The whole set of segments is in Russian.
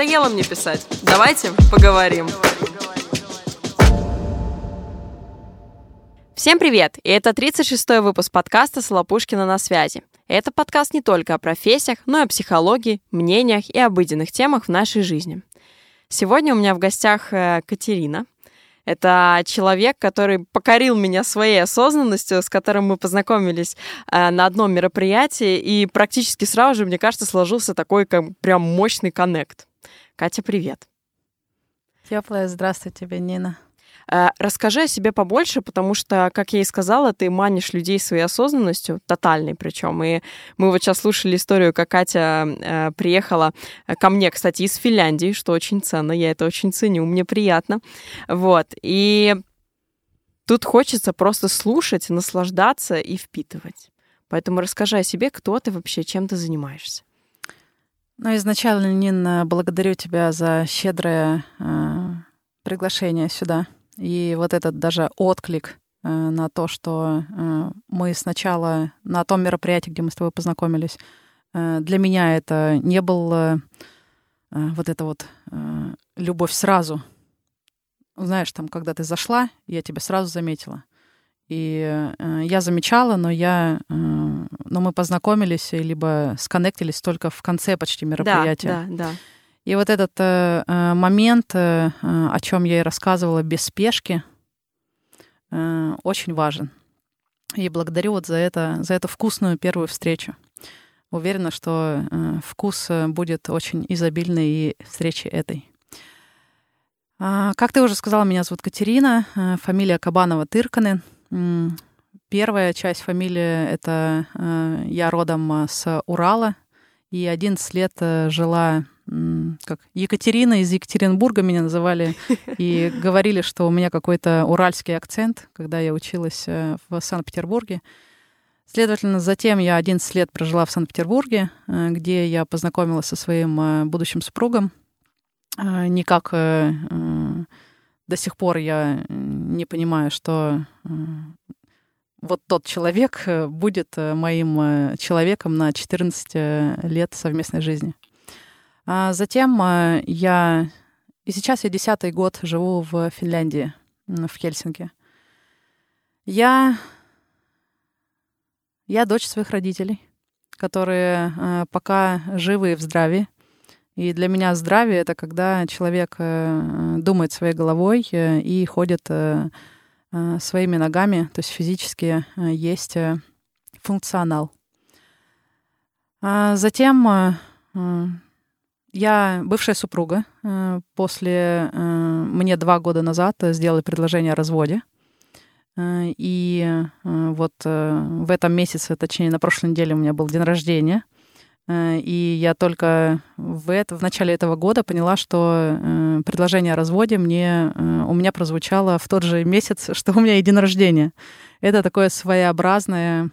надоело мне писать. Давайте поговорим. Всем привет! И это 36-й выпуск подкаста «Солопушкина на связи». Это подкаст не только о профессиях, но и о психологии, мнениях и обыденных темах в нашей жизни. Сегодня у меня в гостях э, Катерина. Это человек, который покорил меня своей осознанностью, с которым мы познакомились э, на одном мероприятии, и практически сразу же, мне кажется, сложился такой как, прям мощный коннект. Катя, привет. Теплая здравствуй тебе, Нина. Э, расскажи о себе побольше, потому что, как я и сказала, ты манишь людей своей осознанностью, тотальной причем. И мы вот сейчас слушали историю, как Катя э, приехала ко мне, кстати, из Финляндии, что очень ценно, я это очень ценю, мне приятно. Вот. И тут хочется просто слушать, наслаждаться и впитывать. Поэтому расскажи о себе, кто ты вообще, чем ты занимаешься. Ну, изначально, Нина, благодарю тебя за щедрое э, приглашение сюда. И вот этот даже отклик э, на то, что э, мы сначала на том мероприятии, где мы с тобой познакомились, э, для меня это не был э, вот это вот э, любовь сразу. Знаешь, там, когда ты зашла, я тебя сразу заметила. И э, я замечала, но я, э, но мы познакомились либо сконнектились только в конце почти мероприятия. Да, да, да. И вот этот э, э, момент, э, э, о чем я и рассказывала, без спешки, э, очень важен. И благодарю вот за это, за эту вкусную первую встречу. Уверена, что э, вкус э, будет очень изобильный и встречи этой. А, как ты уже сказала, меня зовут Катерина, фамилия Кабанова-Тырканы. Первая часть фамилии — это э, я родом с Урала, и 11 лет жила как Екатерина из Екатеринбурга меня называли и говорили, что у меня какой-то уральский акцент, когда я училась э, в Санкт-Петербурге. Следовательно, затем я 11 лет прожила в Санкт-Петербурге, э, где я познакомилась со своим э, будущим супругом. Никак до сих пор я не понимаю, что вот тот человек будет моим человеком на 14 лет совместной жизни. А затем я... И сейчас я десятый год живу в Финляндии, в Хельсинки. Я... Я дочь своих родителей, которые пока живы и в здравии. И для меня здравие — это когда человек э, думает своей головой э, и ходит э, своими ногами, то есть физически есть функционал. А затем я бывшая супруга. После мне два года назад сделали предложение о разводе. И вот в этом месяце, точнее, на прошлой неделе у меня был день рождения. И я только в, это, в начале этого года поняла, что предложение о разводе мне, у меня прозвучало в тот же месяц, что у меня и день рождения. Это такое своеобразное,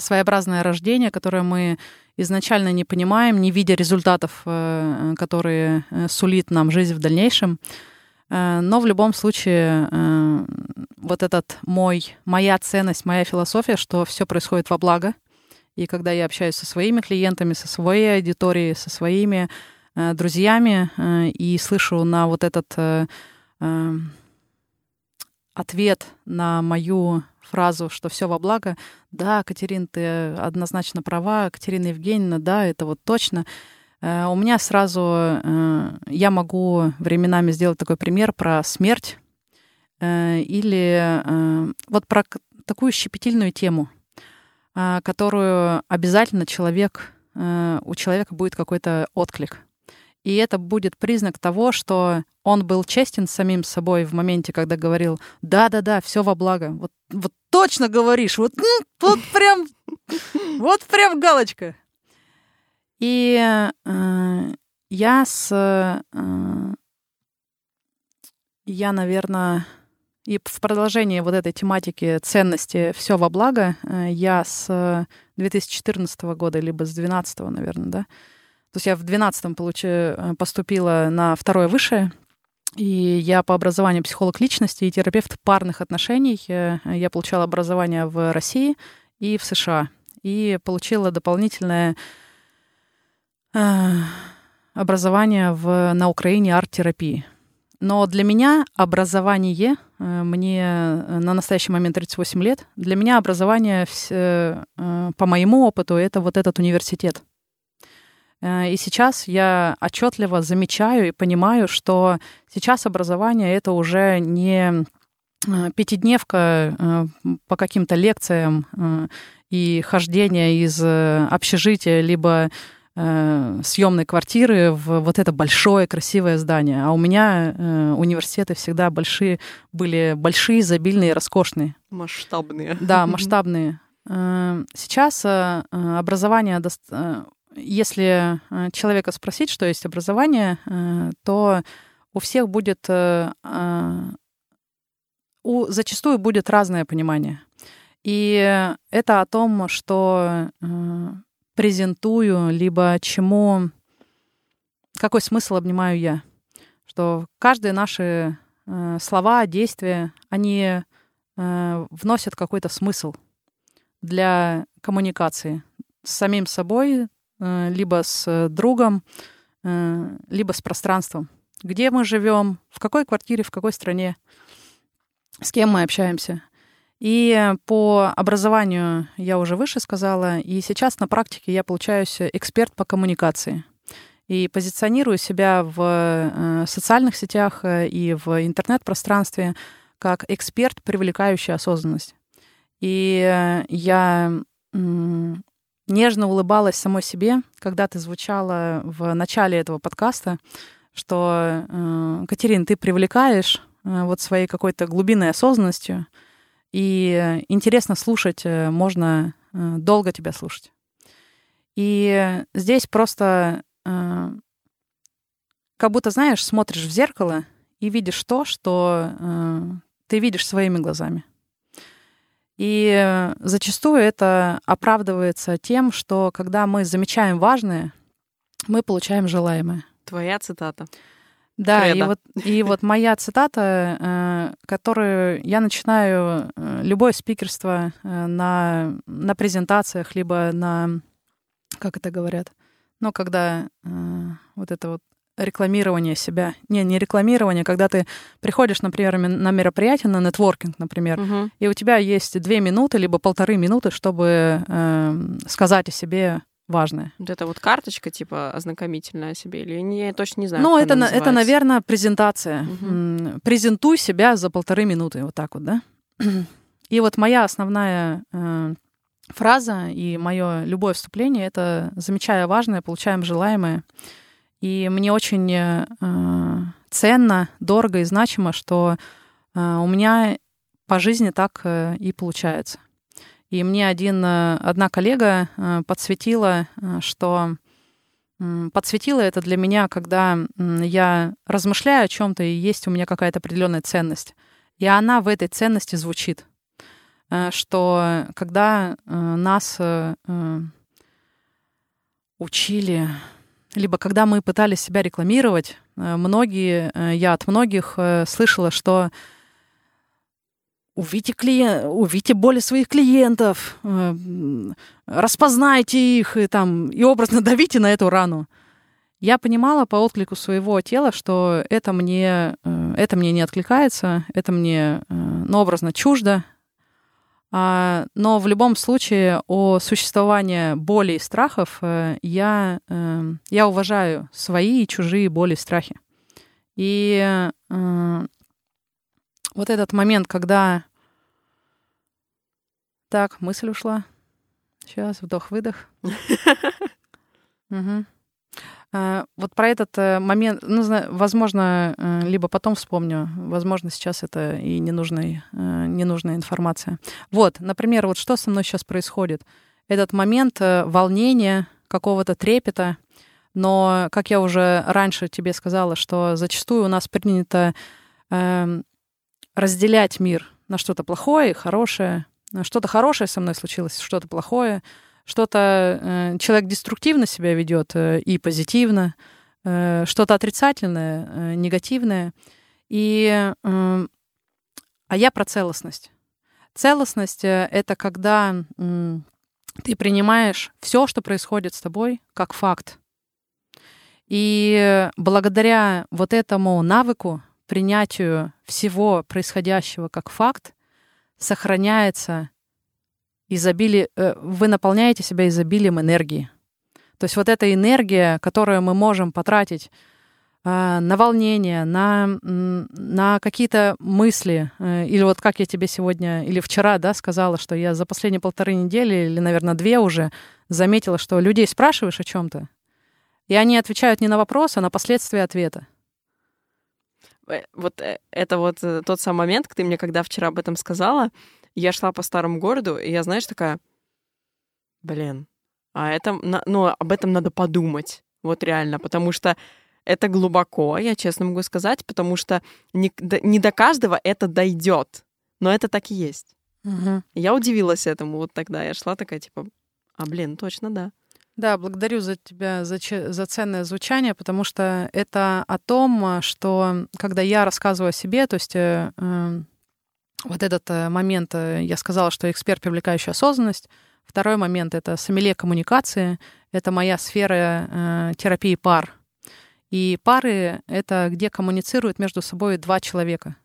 своеобразное рождение, которое мы изначально не понимаем, не видя результатов, э, которые э, сулит нам жизнь в дальнейшем. Э, но в любом случае вот этот мой, моя ценность, моя философия, что все происходит во благо. И когда я общаюсь со своими клиентами, со своей аудиторией, со своими друзьями и слышу на вот этот ответ на мою фразу, что все во благо. Да, Катерин, ты однозначно права. Катерина Евгеньевна, да, это вот точно. Э, у меня сразу, э, я могу временами сделать такой пример про смерть э, или вот про такую щепетильную тему, которую обязательно человек, у человека будет какой-то отклик. И это будет признак того, что он был честен с самим собой в моменте, когда говорил, да-да-да, все во благо. Вот, вот точно говоришь, вот, вот прям, вот прям галочка. И э, я с... Э, я, наверное, и в продолжении вот этой тематики ценности все во благо, э, я с 2014 года, либо с 2012, наверное, да, то есть я в 12-м получи, э, поступила на второе высшее, и я по образованию психолог личности и терапевт парных отношений. Э, я получала образование в России и в США. И получила дополнительное... Э, образование в, на Украине арт-терапии. Но для меня образование, э, мне на настоящий момент 38 лет, для меня образование, по моему опыту, это вот этот университет. И сейчас я отчетливо замечаю и понимаю, что сейчас образование это уже не пятидневка по каким-то лекциям и хождение из общежития, либо э, съемной квартиры в вот это большое красивое здание. А у меня э, университеты всегда большие, были большие, изобильные, роскошные. Масштабные. Да, масштабные. Э, сейчас э, образование, если человека спросить, что есть образование, то у всех будет, у, зачастую будет разное понимание. И это о том, что презентую, либо чему, какой смысл обнимаю я. Что каждые наши э, слова, действия, они э, вносят какой-то смысл для коммуникации с самим собой, э, либо с другом, э, либо с пространством. Где мы живем, в какой квартире, в какой стране, с кем мы общаемся. И по образованию я уже выше сказала, и сейчас на практике я получаюсь эксперт по коммуникации. И позиционирую себя в э, социальных сетях э, и в интернет-пространстве как эксперт, привлекающий осознанность. И я нежно улыбалась самой себе, когда ты звучала в начале этого подкаста, что, э, Катерин, ты привлекаешь вот своей какой-то глубинной осознанностью, и интересно слушать, э, можно э, долго тебя слушать. И здесь просто э, как будто, знаешь, смотришь в зеркало и видишь то, что ты видишь своими глазами. И зачастую это оправдывается тем, что когда мы замечаем важное, мы получаем желаемое. Твоя цитата. Да, и вот, и вот моя цитата, э, которую я начинаю э, любое спикерство э, на, на презентациях, либо на, как это говорят, ну, когда вот это вот рекламирование себя. Не, не рекламирование, когда ты приходишь, например, на мероприятие, на нетворкинг, например, угу. и у тебя есть две минуты, либо полторы минуты, чтобы э, сказать о себе важное. Вот это вот карточка, типа, ознакомительная о себе, или я точно не знаю. Ну, это, это, наверное, презентация. Угу. Презентуй себя за полторы минуты, вот так вот, да? И вот моя основная э, фраза и мое любое вступление — это «замечая важное, получаем желаемое». И мне очень э, ценно, дорого и значимо, что э, у меня по жизни так э, и получается — и мне один, э, одна коллега э, подсветила, э, что подсветила это для меня, когда я размышляю о чем-то, и есть у меня какая-то определенная ценность. И она в этой ценности звучит. Что когда нас учили, либо когда мы пытались себя рекламировать, многие, я от многих слышала, что увидите, клиент, увидите боли своих клиентов, э, распознайте их и, там, и образно давите на эту рану. Я понимала по отклику своего тела, что это мне, э, это мне не откликается, это мне э, ну, образно чуждо. А, но в любом случае о существовании боли и страхов я, я уважаю свои и чужие боли и страхи. И вот этот момент, когда... Так, мысль ушла. Сейчас, вдох-выдох. Вот про этот э, момент, ну, возможно, э, либо потом вспомню, возможно, сейчас это и ненужная, э, ненужная информация. Вот, например, вот что со мной сейчас происходит. Этот момент волнения, какого-то трепета, но, как я уже раньше тебе сказала, что зачастую у нас принято эм, разделять мир на что-то плохое и хорошее. Что-то хорошее со мной случилось, что-то плохое. Что-то э, человек деструктивно себя ведет э, и позитивно, э, что-то отрицательное, э, негативное. И, э, а я про целостность. Целостность э, это когда э, ты принимаешь все, что происходит с тобой, как факт. И благодаря вот этому навыку, принятию всего происходящего как факт, сохраняется изобилие, э, вы наполняете себя изобилием энергии. То есть вот эта энергия, которую мы можем потратить э, на волнение, на, на какие-то мысли, э, или вот как я тебе сегодня или вчера да, сказала, что я за последние полторы недели, или, наверное, две уже заметила, что людей спрашиваешь о чем-то, и они отвечают не на вопрос, а на последствия ответа. Вот это вот тот самый момент, ты мне когда вчера об этом сказала, я шла по старому городу, и я, знаешь, такая, блин, а это, ну, об этом надо подумать, вот реально, потому что это глубоко, я честно могу сказать, потому что не, не до каждого это дойдет, но это так и есть. Угу. Я удивилась этому вот тогда, я шла такая, типа, а, блин, точно, да. Да, благодарю за тебя за, за ценное звучание, потому что это о том, что когда я рассказываю о себе, то есть э, эм, вот этот э, момент, э, я сказала, что эксперт, привлекающий осознанность. Второй момент — это сомелье коммуникации. Это моя сфера э, терапии пар. И пары — это где коммуницируют между собой два человека.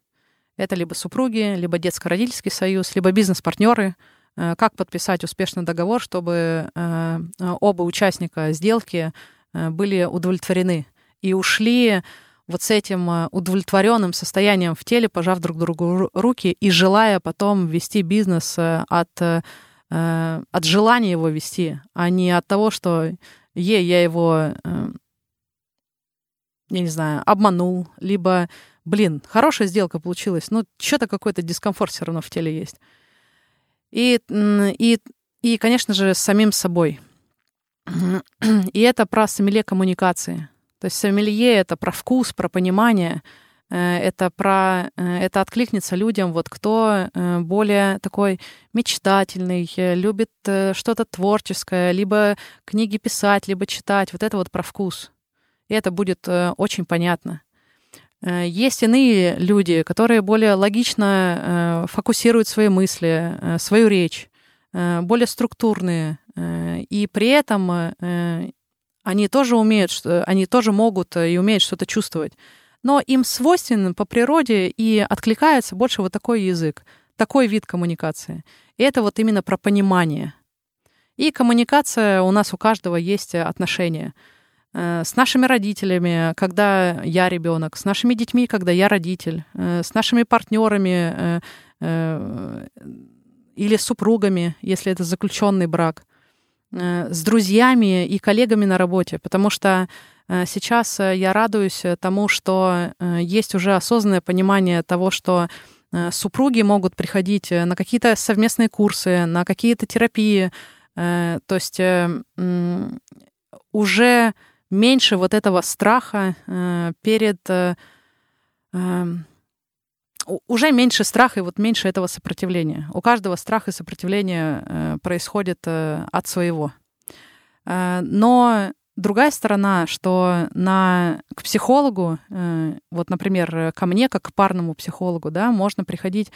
Это либо супруги, либо детско-родительский союз, либо бизнес-партнеры. Э, как подписать успешный договор, чтобы э, оба участника сделки э, были удовлетворены и ушли вот с этим э, удовлетворенным состоянием в теле, пожав друг другу руки и желая потом вести бизнес э, от, э, от желания его вести, а не от того, что е, я его, я не знаю, обманул, либо, блин, хорошая сделка получилась, но что-то какой-то дискомфорт все равно в теле есть. И, и, и, конечно же, с самим собой. И это про сомелье коммуникации. То есть сомелье — это про вкус, про понимание, э, это про э, это откликнется людям, вот кто э, более такой мечтательный, любит что-то творческое, либо книги писать, либо читать. Вот это вот про вкус. И это будет очень понятно. Есть иные люди, которые более логично фокусируют свои мысли, свою речь, более структурные, и при этом они тоже умеют, они тоже могут э, и умеют что-то чувствовать. Но им свойственен по природе и откликается больше вот такой язык, такой вид коммуникации. И это вот именно про понимание. И коммуникация у нас у каждого есть отношения э, с нашими родителями, когда я ребенок, с нашими детьми, когда я родитель, э, с нашими партнерами или супругами, если это заключенный брак. Э, с друзьями и коллегами на работе, потому что э, сейчас э, я радуюсь тому, что есть уже осознанное понимание того, что супруги могут приходить на какие-то совместные курсы, на какие-то терапии, то есть уже меньше вот этого страха перед эм, уже меньше страха и вот меньше этого сопротивления. У каждого страх и сопротивление э, происходит э, от своего. Э, но другая сторона, что на, к психологу, э, вот, например, ко мне, как к парному психологу, да, можно приходить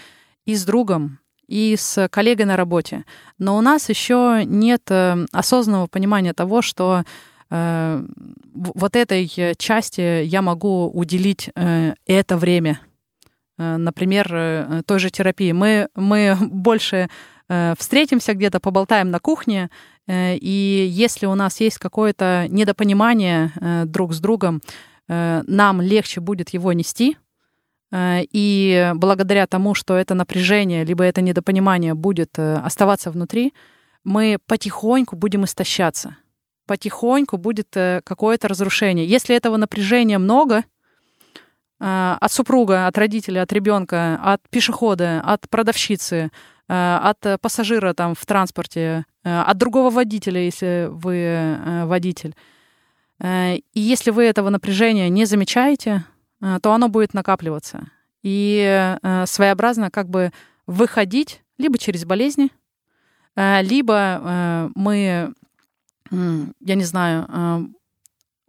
и с другом, и с коллегой на работе. Но у нас еще нет э, осознанного понимания того, что э, вот этой части я могу уделить э, это время — Э, например, э, той же терапии. Мы, мы больше э, встретимся где-то, поболтаем на кухне, и если у нас есть какое-то недопонимание друг с другом, нам легче будет его нести, и благодаря тому, что это напряжение, либо это недопонимание будет оставаться внутри, мы потихоньку будем истощаться. Потихоньку будет какое-то разрушение. Если этого напряжения много, Э, от супруга, от родителя, от ребенка, от пешехода, от продавщицы, э, от пассажира там в транспорте, э, от другого водителя, если вы водитель. И если вы этого напряжения не замечаете, то оно будет накапливаться. И своеобразно как бы выходить либо через болезни, либо мы, я не знаю,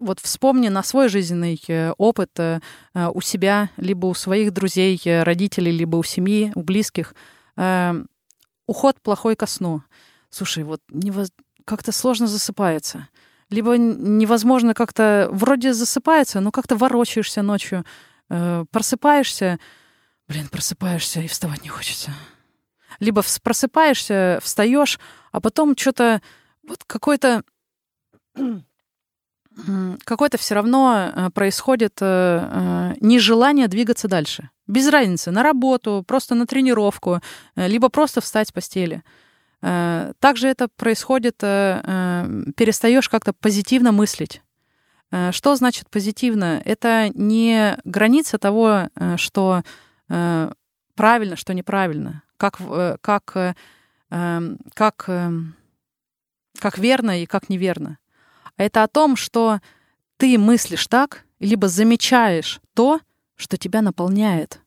вот вспомни на свой жизненный э, опыт э, э, у себя, либо у своих друзей, родителей, либо у семьи, у близких. Уход плохой ко сну. Слушай, вот невоз... как-то сложно засыпается. либо невозможно как-то, вроде засыпается, но как-то ворочаешься ночью, э, просыпаешься, блин, просыпаешься и вставать не хочется. Либо просыпаешься, встаешь, а потом что-то вот какой-то какое-то все равно э, происходит э, э, нежелание двигаться дальше. Без разницы, на работу, просто на тренировку, либо просто встать с постели. Также это происходит, перестаешь как-то позитивно мыслить. Что значит позитивно? Это не граница того, что правильно, что неправильно, как, как, как, как верно и как неверно это о том, что ты мыслишь так, либо замечаешь то, что тебя наполняет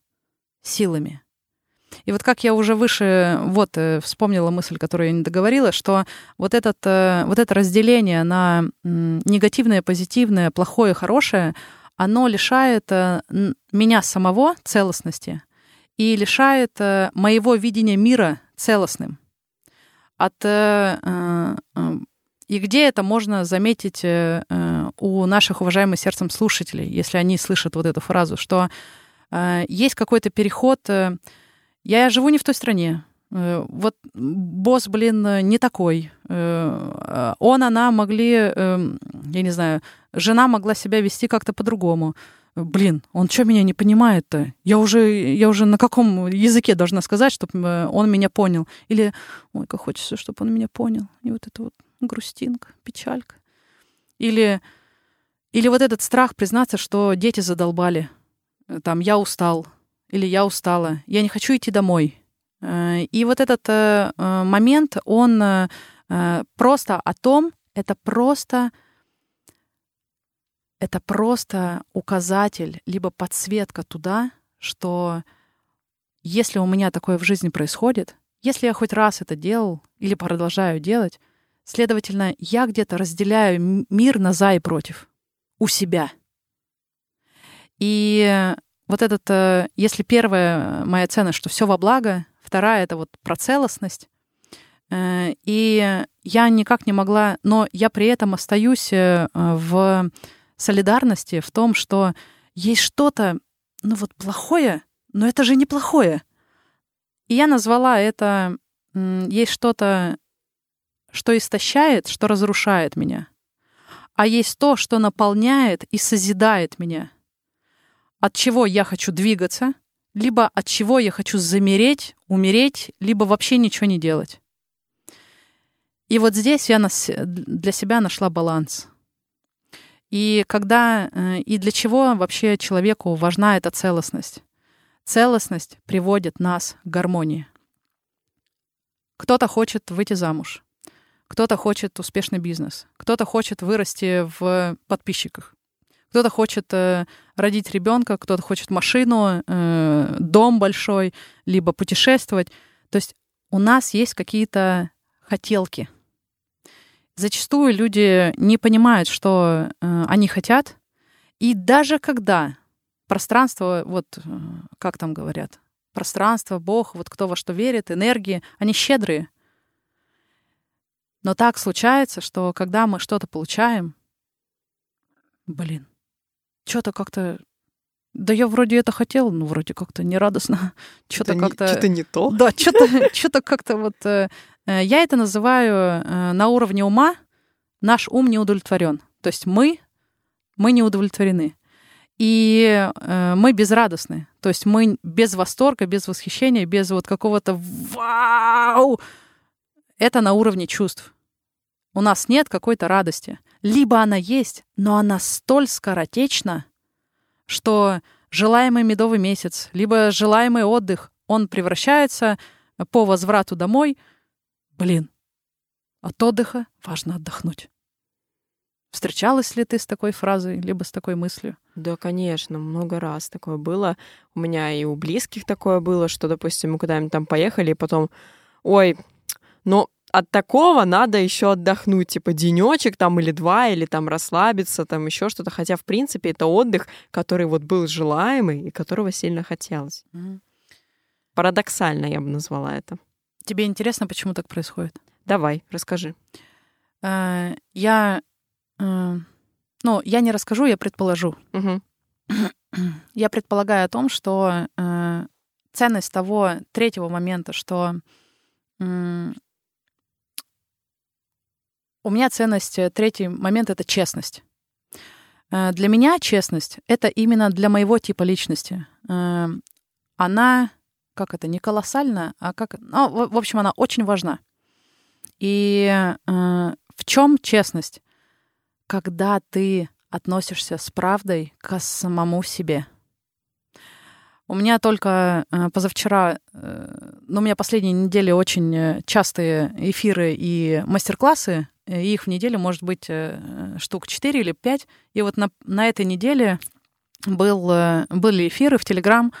силами. И вот как я уже выше вот э, вспомнила мысль, которую я не договорила, что вот, этот, э, вот это разделение на негативное, позитивное, плохое, хорошее, оно лишает э, меня самого целостности и лишает моего видения мира целостным. От и где это можно заметить э, э, у наших уважаемых сердцем слушателей, если они слышат вот эту фразу, что э, есть какой-то переход. Я живу не в той стране. Вот босс, блин, не такой. Он, она могли, эм, я не знаю, жена могла себя вести как-то по-другому. Блин, он что меня не понимает-то? Я уже, я уже на каком языке должна сказать, чтобы он меня понял? Или, ой, как хочется, чтобы он меня понял. И вот это вот грустинка, печалька. Или, или вот этот страх признаться, что дети задолбали. Там, я устал. Или я устала. Я не хочу идти домой. Э, и вот этот э, э, момент, он просто о том, это просто это просто указатель, либо подсветка туда, что если у меня такое в жизни происходит, если я хоть раз это делал или продолжаю делать, Следовательно, я где-то разделяю мир на за и против у себя. И вот этот, э, если первая моя ценность, что все во благо, вторая это вот про целостность. Э, и я никак не могла, но я при этом остаюсь э, в солидарности, в том, что есть что-то, ну вот плохое, но это же неплохое. И я назвала это, есть что-то что истощает, что разрушает меня. А есть то, что наполняет и созидает меня. От чего я хочу двигаться, либо от чего я хочу замереть, умереть, либо вообще ничего не делать. И вот здесь я для себя нашла баланс. И когда э, и для чего вообще человеку важна эта целостность? Целостность приводит нас к гармонии. Кто-то хочет выйти замуж, кто-то хочет успешный бизнес, кто-то хочет вырасти в подписчиках, кто-то хочет э, родить ребенка, кто-то хочет машину, э, дом большой, либо путешествовать. То есть у нас есть какие-то хотелки. Зачастую люди не понимают, что э, они хотят, и даже когда пространство, вот э, как там говорят, пространство, Бог, вот кто во что верит, энергии, они щедрые. Но так случается, что когда мы что-то получаем, блин, что-то как-то да я вроде это хотел, но вроде как-то нерадостно. Что-то как-то... Что-то не то. Да, что-то что как-то вот... Э, э, я это называю э, на уровне ума наш ум не удовлетворен. То есть мы, мы не удовлетворены. И э, мы безрадостны. То есть мы без восторга, без восхищения, без вот какого-то вау. Это на уровне чувств у нас нет какой-то радости. Либо она есть, но она столь скоротечна, что желаемый медовый месяц, либо желаемый отдых, он превращается по возврату домой. Блин, от отдыха важно отдохнуть. Встречалась ли ты с такой фразой, либо с такой мыслью? Да, конечно, много раз такое было. У меня и у близких такое было, что, допустим, мы куда-нибудь там поехали, и потом, ой, ну, от такого надо еще отдохнуть, типа денечек там или два, или там расслабиться, там еще что-то. Хотя, в принципе, это отдых, который вот был желаемый и которого сильно хотелось. Mm. Парадоксально я бы назвала это. Тебе интересно, почему так происходит? Давай, расскажи. Э, я э, ну, я не расскажу, я предположу. Я предполагаю о том, что э, ценность того третьего момента, что у меня ценность, э, третий момент — это честность. Э, Для меня честность — это именно для моего типа личности. Э, Она, как это, не колоссальна, а как... Ну, в общем, она очень важна. И в чем честность? Когда ты относишься с правдой к самому себе. У меня только позавчера, ну, у меня последние недели очень частые эфиры и мастер-классы, их в неделю может быть э, штук 4 или 5. И вот на, на этой неделе был, э, были эфиры в Телеграм,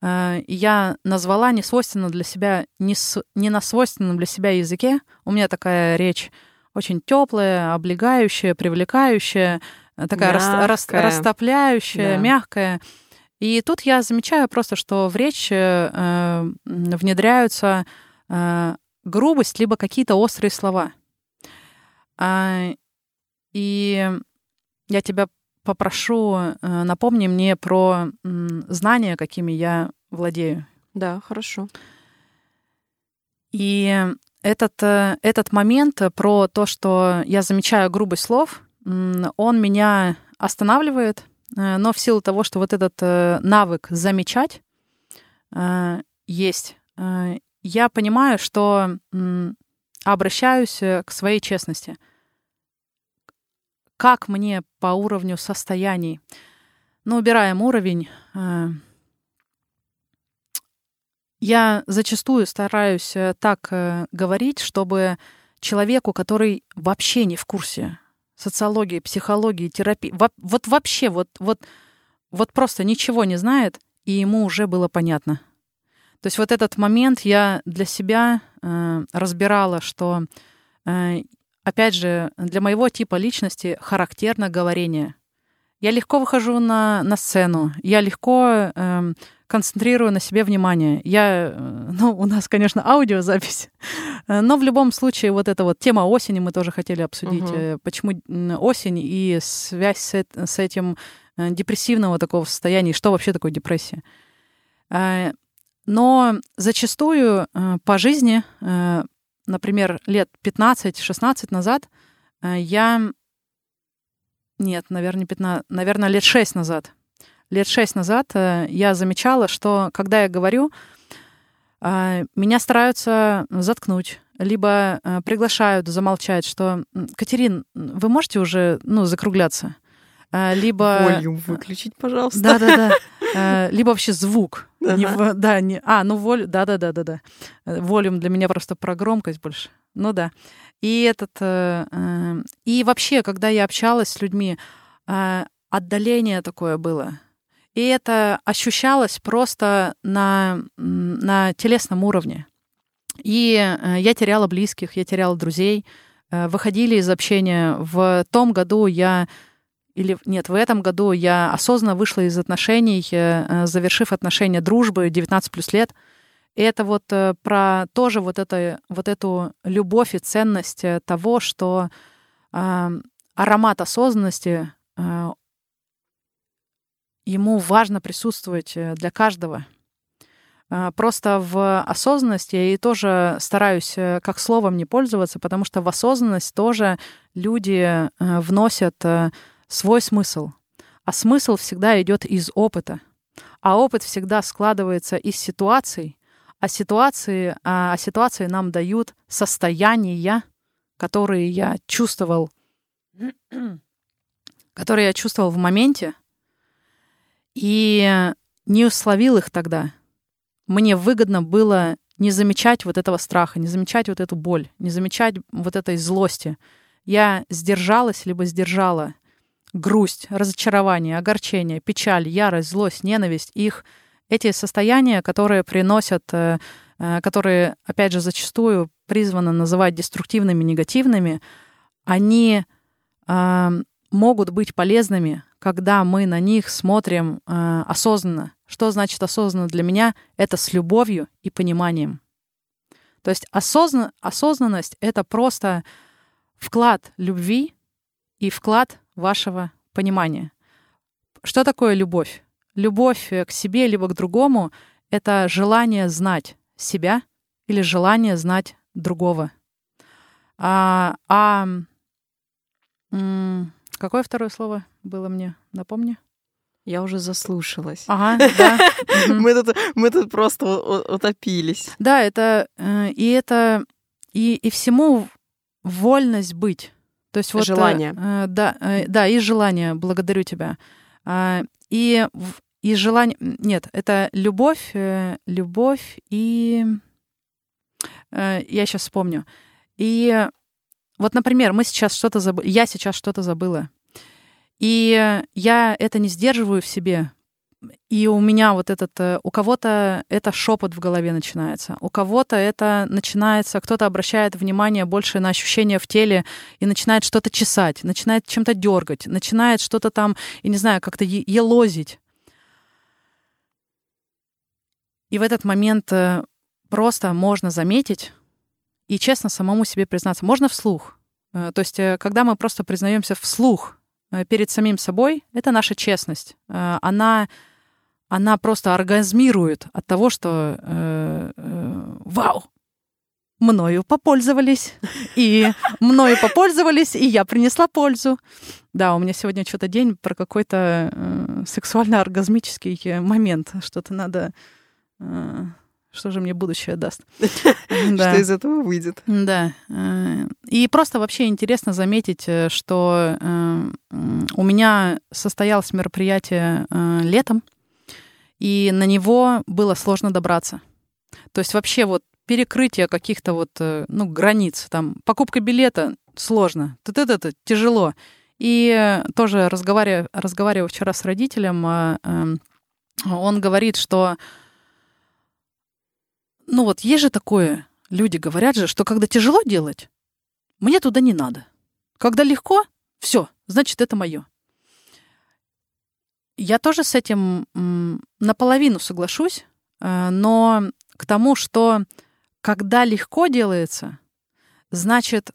э, я назвала несвойственно для себя, не, с, не на свойственном для себя языке. У меня такая речь очень теплая, облегающая, привлекающая, э, такая рас- рас- растопляющая, Да. мягкая. И тут я замечаю просто, что в речь э, внедряются э, грубость либо какие-то острые слова. А, и я тебя попрошу, э, напомни мне про знания, какими я владею. Да, хорошо. И этот, э, этот момент про то, что я замечаю грубость слов, он меня останавливает, э, но в силу того, что вот этот навык замечать есть, я понимаю, что м, обращаюсь э, к своей честности. Как мне по уровню состояний? Ну, убираем уровень. э, Я зачастую стараюсь э, так говорить, чтобы человеку, который вообще не в курсе социологии, психологии, терапии, во- вот вообще вот, вот, вот просто ничего не знает, и ему уже было понятно. То есть вот этот момент я для себя э, разбирала, что, э, опять же, для моего типа личности характерно говорение. Я легко выхожу на, на сцену, я легко эм, концентрирую на себе внимание. Я, э, ну, у нас, конечно, аудиозапись, э, но в любом случае вот эта вот тема осени мы тоже хотели обсудить. Э, Почему осень и связь с, с этим э, депрессивного такого состояния, и что вообще такое депрессия. Но зачастую э, по жизни, э, например, лет 15-16 назад, э, я... Нет, наверное, не 15, наверное, лет 6 назад. Лет 6 назад я замечала, что когда я говорю, меня стараются заткнуть, либо приглашают замолчать, что «М, Катерин, вы можете уже ну, закругляться? Э, Либо... Волюм выключить, пожалуйста. Да, да, да. Э, Либо вообще звук. Не Ага. в- да, не. А, ну волю. Да, да, да, да, да. Э, Волюм для меня просто про громкость больше. Ну да. И этот. э, э, И вообще, когда я общалась с людьми, э, отдаление такое было. И это ощущалось просто на, на телесном уровне. И э, я теряла близких, я теряла друзей, э, выходили из общения. В том году я или нет, в этом году я осознанно вышла из отношений, э, э, завершив отношения дружбы 19 плюс лет. И это вот э, про тоже вот, это, вот эту любовь и ценность того, что э, аромат осознанности, э, ему важно присутствовать для каждого. Просто в осознанности я и тоже стараюсь как словом не пользоваться, потому что в осознанность тоже люди вносят свой смысл. А смысл всегда идет из опыта. А опыт всегда складывается из ситуаций, а ситуации, а, а ситуации нам дают состояния, которые я чувствовал, которые я чувствовал в моменте, и не условил их тогда. Мне выгодно было не замечать вот этого страха, не замечать вот эту боль, не замечать вот этой злости. Я сдержалась либо сдержала грусть, разочарование, огорчение, печаль, ярость, злость, ненависть, их эти состояния, которые приносят, э, э, которые, опять же, зачастую призваны называть деструктивными, негативными, они э, могут быть полезными, когда мы на них смотрим осознанно. Что значит осознанно для меня? Это с любовью и пониманием. То есть осозна- осознанность — это просто вклад любви и вклад вашего понимания. Что такое любовь? Любовь к себе либо к другому — это желание знать себя или желание знать другого. А, а какое второе слово было мне? Напомни. Я уже заслушалась. Ага, да. Мы тут, мы тут просто утопились. Да, это э, и это и, и всему вольность быть. То есть вот желание. Э, да, э, да, и желание. Благодарю тебя. А, и и желание. Нет, это любовь, любовь и я сейчас вспомню. И вот, например, мы сейчас что-то забыли, я сейчас что-то забыла. И я это не сдерживаю в себе. И у меня вот этот, э, у кого-то это шепот в голове начинается, у кого-то это начинается, кто-то обращает внимание больше на ощущения в теле и начинает что-то чесать, начинает чем-то дергать, начинает что-то там, я не знаю, как-то елозить. И в этот момент э, просто можно заметить и честно самому себе признаться. Можно вслух. Э, то есть, когда мы просто признаемся вслух перед самим собой, это наша честность. Она, она просто оргазмирует от того, что э, э, вау, мною попользовались, и мною попользовались, и я принесла пользу. Да, у меня сегодня что-то день про какой-то э, сексуально-оргазмический момент. Что-то надо... Э, что же мне будущее даст. Что из этого выйдет. Да. Э, и просто вообще интересно заметить, э, что э, у меня состоялось мероприятие летом, и на него было сложно добраться. То есть вообще вот перекрытие каких-то вот, ну, границ, там, покупка билета сложно, это это тяжело. И тоже разговаривая, разговаривая вчера с родителем, он говорит, что ну вот есть же такое, люди говорят же, что когда тяжело делать, мне туда не надо. Когда легко, все, значит, это мое. Я тоже с этим наполовину соглашусь, э, но к тому, что когда легко делается, значит,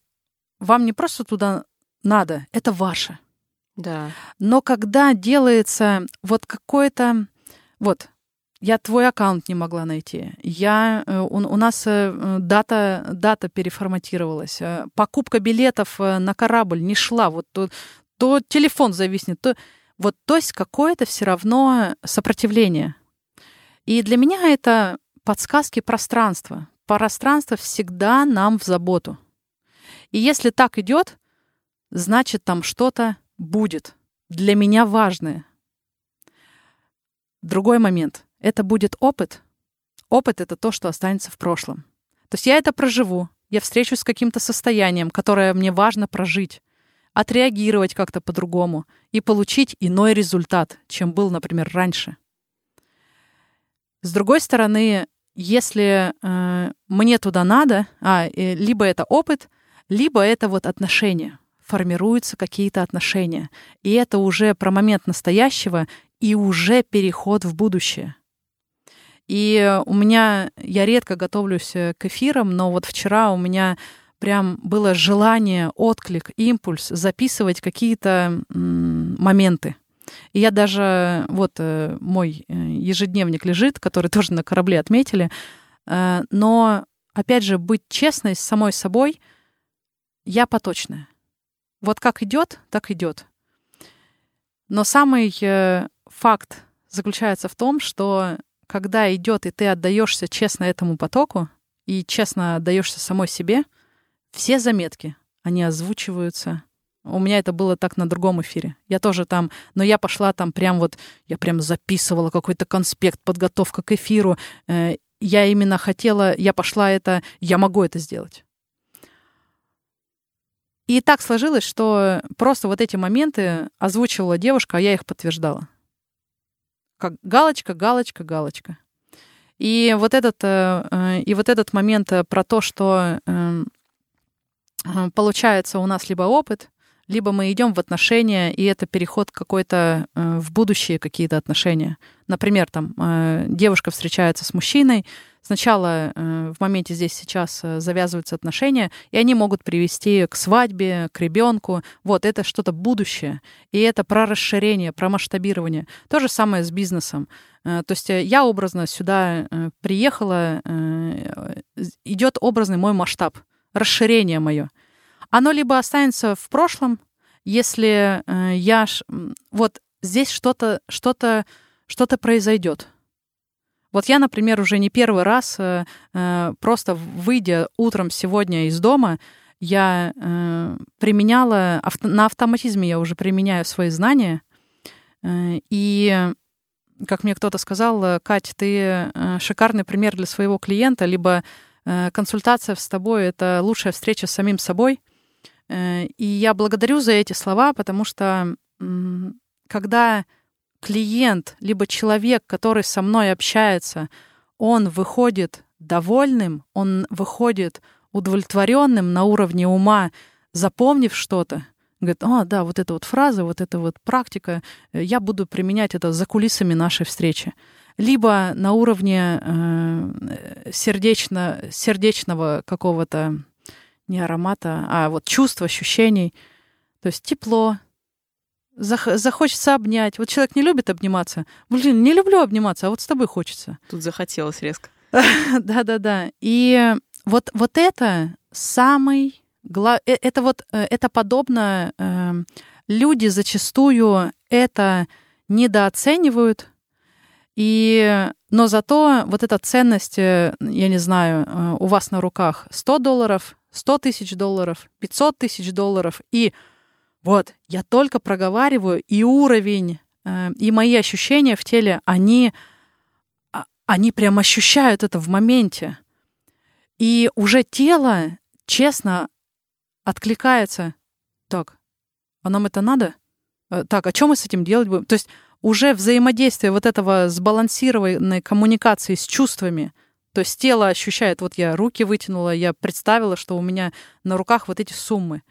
вам не просто туда надо, это ваше. Да. Но когда делается вот какое-то... Вот, я твой аккаунт не могла найти. Я, э, у, у нас э, дата, дата переформатировалась. Покупка билетов на корабль не шла. Вот то, то телефон зависнет, то... Вот, то есть какое-то все равно сопротивление. И для меня это подсказки пространства. Пространство всегда нам в заботу. И если так идет, значит, там что-то будет для меня важное. Другой момент это будет опыт. Опыт — это то, что останется в прошлом. То есть я это проживу, я встречусь с каким-то состоянием, которое мне важно прожить, отреагировать как-то по-другому и получить иной результат, чем был, например, раньше. С другой стороны, если э, мне туда надо, а, э, либо это опыт, либо это вот отношения, формируются какие-то отношения. И это уже про момент настоящего и уже переход в будущее. И у меня, я редко готовлюсь э, к эфирам, но вот вчера у меня прям было желание, отклик, импульс записывать какие-то моменты. И я даже, вот э, мой э, ежедневник лежит, который тоже на корабле отметили, но, опять же, быть честной с самой собой, я поточная. Вот как идет, так идет. Но самый факт заключается в том, что когда идет, и ты отдаешься честно этому потоку, и честно отдаешься самой себе, все заметки, они озвучиваются. У меня это было так на другом эфире. Я тоже там, но я пошла там прям вот, я прям записывала какой-то конспект, подготовка к эфиру. Э, я именно хотела, я пошла это, я могу это сделать. И так сложилось, что просто вот эти моменты озвучивала девушка, а я их подтверждала как галочка, галочка, галочка. И вот этот, э, э, и вот этот момент про то, что получается у нас либо опыт, либо мы идем в отношения, и это переход какой-то э, в будущее какие-то отношения. Например, там э, девушка встречается с мужчиной, сначала э, в моменте здесь сейчас э, завязываются отношения, и они могут привести к свадьбе, к ребенку. Вот это что-то будущее, и это про расширение, про масштабирование. То же самое с бизнесом. Э, то есть э, я образно сюда э, приехала, э, идет образный мой масштаб, расширение мое оно либо останется в прошлом, если э, я вот здесь что-то что-то что-то произойдет. Вот я, например, уже не первый раз э, э, просто выйдя утром сегодня из дома, я э, применяла авто, на автоматизме я уже применяю свои знания э, и как мне кто-то сказал, Кать, ты э, шикарный пример для своего клиента, либо консультация с тобой это лучшая встреча с самим собой. Э, и я благодарю за эти слова, потому что когда клиент, либо человек, который со мной общается, он выходит довольным, он выходит удовлетворенным на уровне ума, запомнив что-то, говорит, о, да, вот эта вот фраза, вот эта вот практика, э, я буду применять это за кулисами нашей встречи. Либо на уровне э, сердечно, сердечного какого-то не аромата, а вот чувств, ощущений. То есть тепло, зах- захочется обнять. Вот человек не любит обниматься. Блин, не люблю обниматься, а вот с тобой хочется. Тут захотелось резко. Да-да-да. И вот, вот это самый главный... Э, это вот, э, это подобно... Эм, люди зачастую это недооценивают, и, но зато вот эта ценность, э, я не знаю, у вас на руках 100 долларов, 100 тысяч долларов, 500 тысяч долларов. И вот я только проговариваю, и уровень, э, и мои ощущения в теле, они, а, они прям ощущают это в моменте. И уже тело, честно, откликается. Так, а нам это надо? Э, так, а что мы с этим делать будем? То есть уже взаимодействие вот этого сбалансированной коммуникации с чувствами — то есть тело ощущает, вот я руки вытянула, я представила, что у меня на руках вот эти суммы.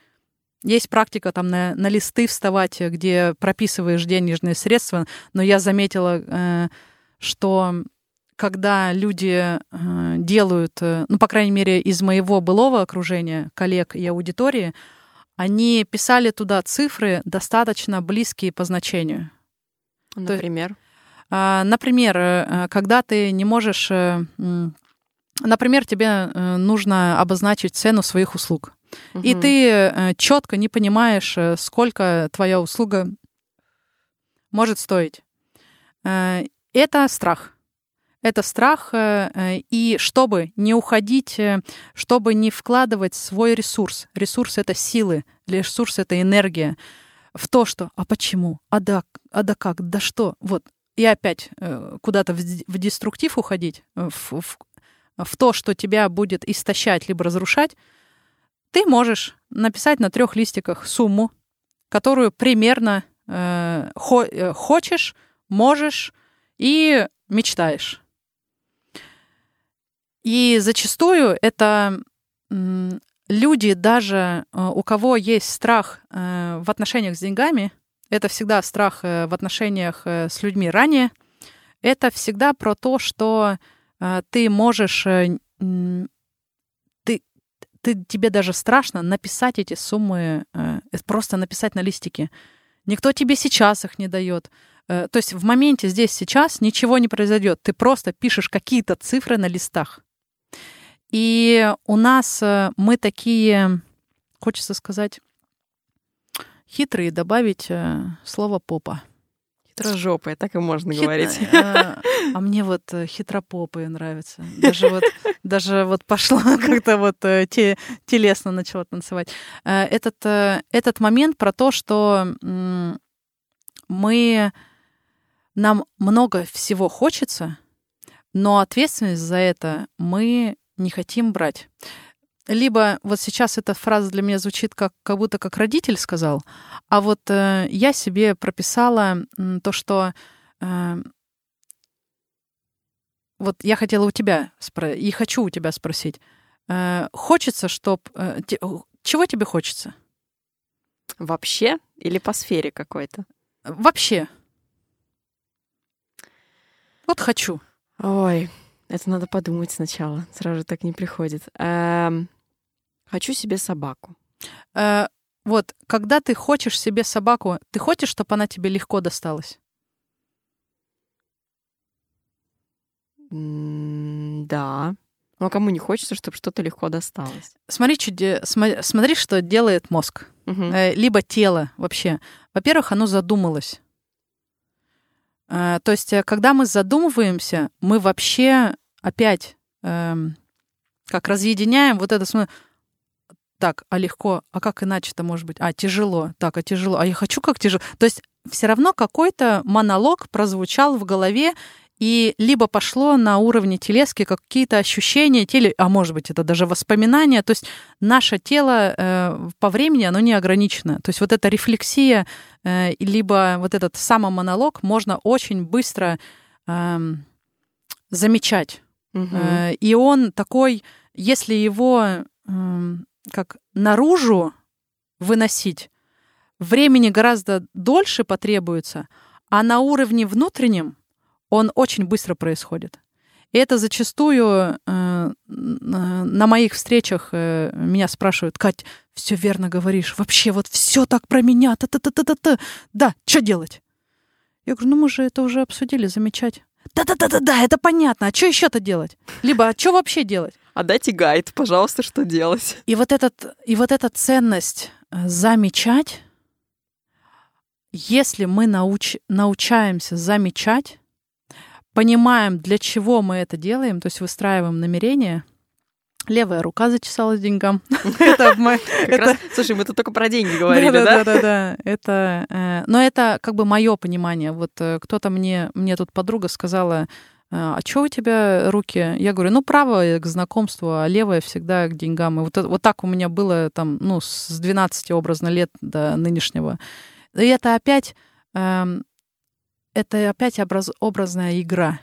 Есть практика там на, на листы вставать, где прописываешь денежные средства, но я заметила, э, что когда люди э, делают, э, ну, по крайней мере, из моего былого окружения, коллег и аудитории, они писали туда цифры достаточно близкие по значению. Например? А, например, э, когда ты не можешь... Э, например, тебе э, нужно обозначить цену своих услуг. Угу. И ты четко не понимаешь, сколько твоя услуга может стоить. Это страх. Это страх, и чтобы не уходить, чтобы не вкладывать свой ресурс. Ресурс — это силы, ресурс — это энергия в то, что «а почему? А да, а да как? Да что?» Вот и опять э, куда-то в, деструктив уходить, э, в, в, в то, что тебя будет истощать либо разрушать, ты можешь написать на трех листиках сумму, которую примерно э, хо, э, хочешь, можешь и мечтаешь. И зачастую это люди, даже у кого есть страх в отношениях с деньгами, это всегда страх э, в отношениях э, с людьми ранее. Это всегда про то, что э, ты можешь, ты, ты, тебе даже страшно написать эти суммы, просто написать на листике. Никто тебе сейчас их не дает. То есть в моменте здесь сейчас ничего не произойдет. Ты просто пишешь какие-то цифры на листах. И у нас мы такие, хочется сказать, хитрые добавить э, слово попа. Хитрожопая, так и можно Хит... говорить. А, а мне вот э, хитропопые нравится. Даже вот, даже вот пошла как-то вот те, телесно начала танцевать. Этот, этот момент про то, что мы нам много всего хочется, но ответственность за это мы не хотим брать либо вот сейчас эта фраза для меня звучит как, как будто как родитель сказал, а вот э, я себе прописала э, то, что э, вот я хотела у тебя спро- и хочу у тебя спросить, э, хочется, чтобы... Э, те, чего тебе хочется? Вообще или по сфере какой-то? Вообще. Вот хочу. Ой, это надо подумать сначала. Сразу так не приходит. Эм, хочу себе собаку. Э, вот, когда ты хочешь себе собаку, ты хочешь, чтобы она тебе легко досталась? М, Да. Ну, а кому не хочется, чтобы что-то легко досталось? Смотри, что де- сма- смотри, что делает мозг. Мгм. Э, либо тело вообще. Во-первых, оно задумалось. Э, То есть, э, когда мы задумываемся, мы вообще опять эм, как разъединяем вот это. Так, а легко, а как иначе-то может быть? А, тяжело, так, а тяжело, а я хочу как тяжело. То есть все равно какой-то монолог прозвучал в голове, и либо пошло на уровне телески какие-то ощущения, теле, а может быть, это даже воспоминания. То есть наше тело э, по времени, оно не ограничено. То есть вот эта рефлексия, э, либо вот этот самомонолог можно очень быстро эм, замечать. Мгм. Э, И он такой, если его эм, как наружу выносить, времени гораздо дольше потребуется, а на уровне внутреннем он очень быстро происходит. И это зачастую э, на моих встречах э, меня спрашивают, Кать, все верно говоришь, вообще вот все так про меня, та-та-та-та-та. Да, что делать? Я говорю, ну мы же это уже обсудили, замечать. Да-да-да-да-да, это понятно. А что еще-то делать? Либо, а что вообще делать? А дайте гайд, пожалуйста, что делать. И вот, этот, и вот эта ценность э, замечать, если мы науч, научаемся замечать, понимаем, для чего мы это делаем, то есть выстраиваем намерение, левая рука зачесалась деньгам. Это Слушай, мы тут только про деньги говорили, да? да, да, да. Это, э, но это как бы мое понимание. Вот э, кто-то мне, мне тут подруга сказала, а что у тебя руки? Я говорю, ну, правая к знакомству, а левая всегда к деньгам. И вот, вот так у меня было там, ну, с 12 образно лет до нынешнего. И это опять, эм, это опять образ, образная игра.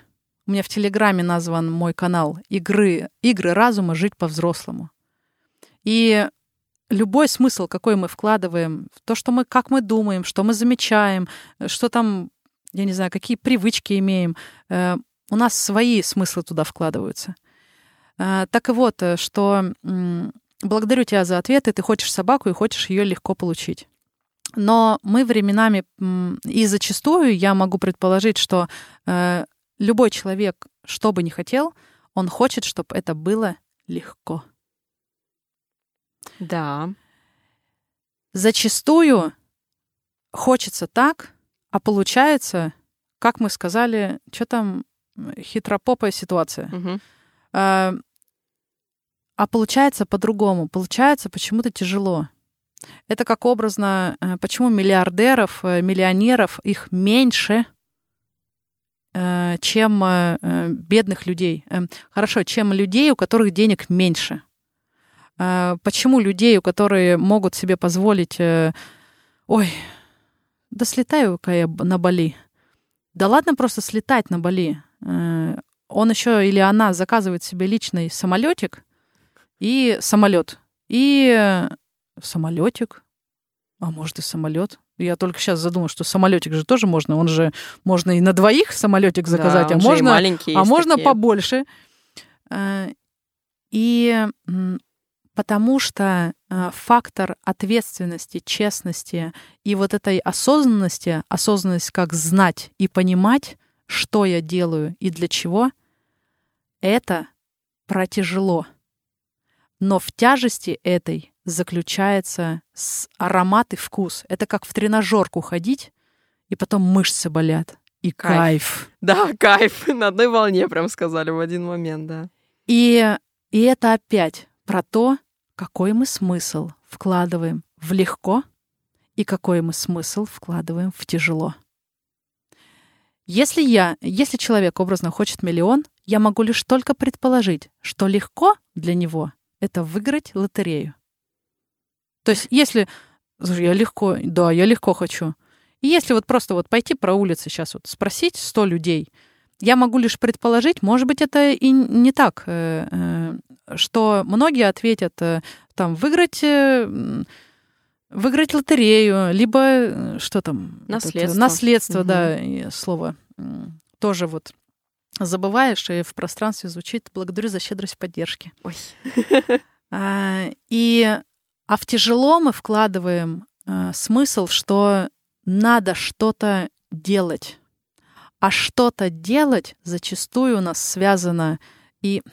У меня в Телеграме назван мой канал «Игры, «Игры разума. Жить по-взрослому». И любой смысл, какой мы вкладываем в то, что мы, как мы думаем, что мы замечаем, э, что там, я не знаю, какие привычки имеем, э, у нас свои смыслы туда вкладываются. Э, Так и вот, э, что благодарю тебя за ответы, ты хочешь собаку и хочешь ее легко получить. Но мы временами, и зачастую я могу предположить, что э, любой человек, что бы ни хотел, он хочет, чтобы это было легко. Да. Зачастую хочется так, а получается, как мы сказали, что там хитропопая ситуация. Мгм. А, а получается по-другому. Получается почему-то тяжело. Это как образно, э, почему миллиардеров, э, миллионеров их меньше, чем бедных людей. Хорошо, чем людей, у которых денег меньше. Почему людей, у которые могут себе позволить, ой, да слетаю-ка я на Бали. Да ладно просто слетать на Бали. Э, Он еще или она заказывает себе личный самолетик и самолет. И самолетик. А может и самолет. Я только сейчас задумала, что самолетик же тоже можно. Он же можно и на двоих самолетик заказать, Да, а можно маленькие а можно такие. побольше. Э, И потому что э, фактор ответственности, честности и вот этой осознанности, осознанность как знать и понимать, что я делаю и для чего, это про тяжело. Но в тяжести этой заключается аромат и вкус. Это как в тренажерку ходить, и потом мышцы болят. И Кайф. кайф. Да, кайф. На одной волне прям сказали в один момент, да. И, и это опять про то, какой мы смысл вкладываем в легко и какой мы смысл вкладываем в тяжело. Если я, если человек образно хочет миллион, я могу лишь только предположить, что легко для него это выиграть лотерею. То есть, если я легко, да, я легко хочу. И если вот просто вот пойти по улице сейчас вот спросить 100 людей, я могу лишь предположить, может быть, это и не так, э, э, что многие ответят э, там выиграть выиграть лотерею, либо э, что там? Наследство. Это, наследство, Мгм. да, и слово тоже вот забываешь, и в пространстве звучит «благодарю за щедрость поддержки». Ой. А, и, а в тяжело мы вкладываем а, смысл, что надо что-то делать. А что-то делать зачастую у нас связано и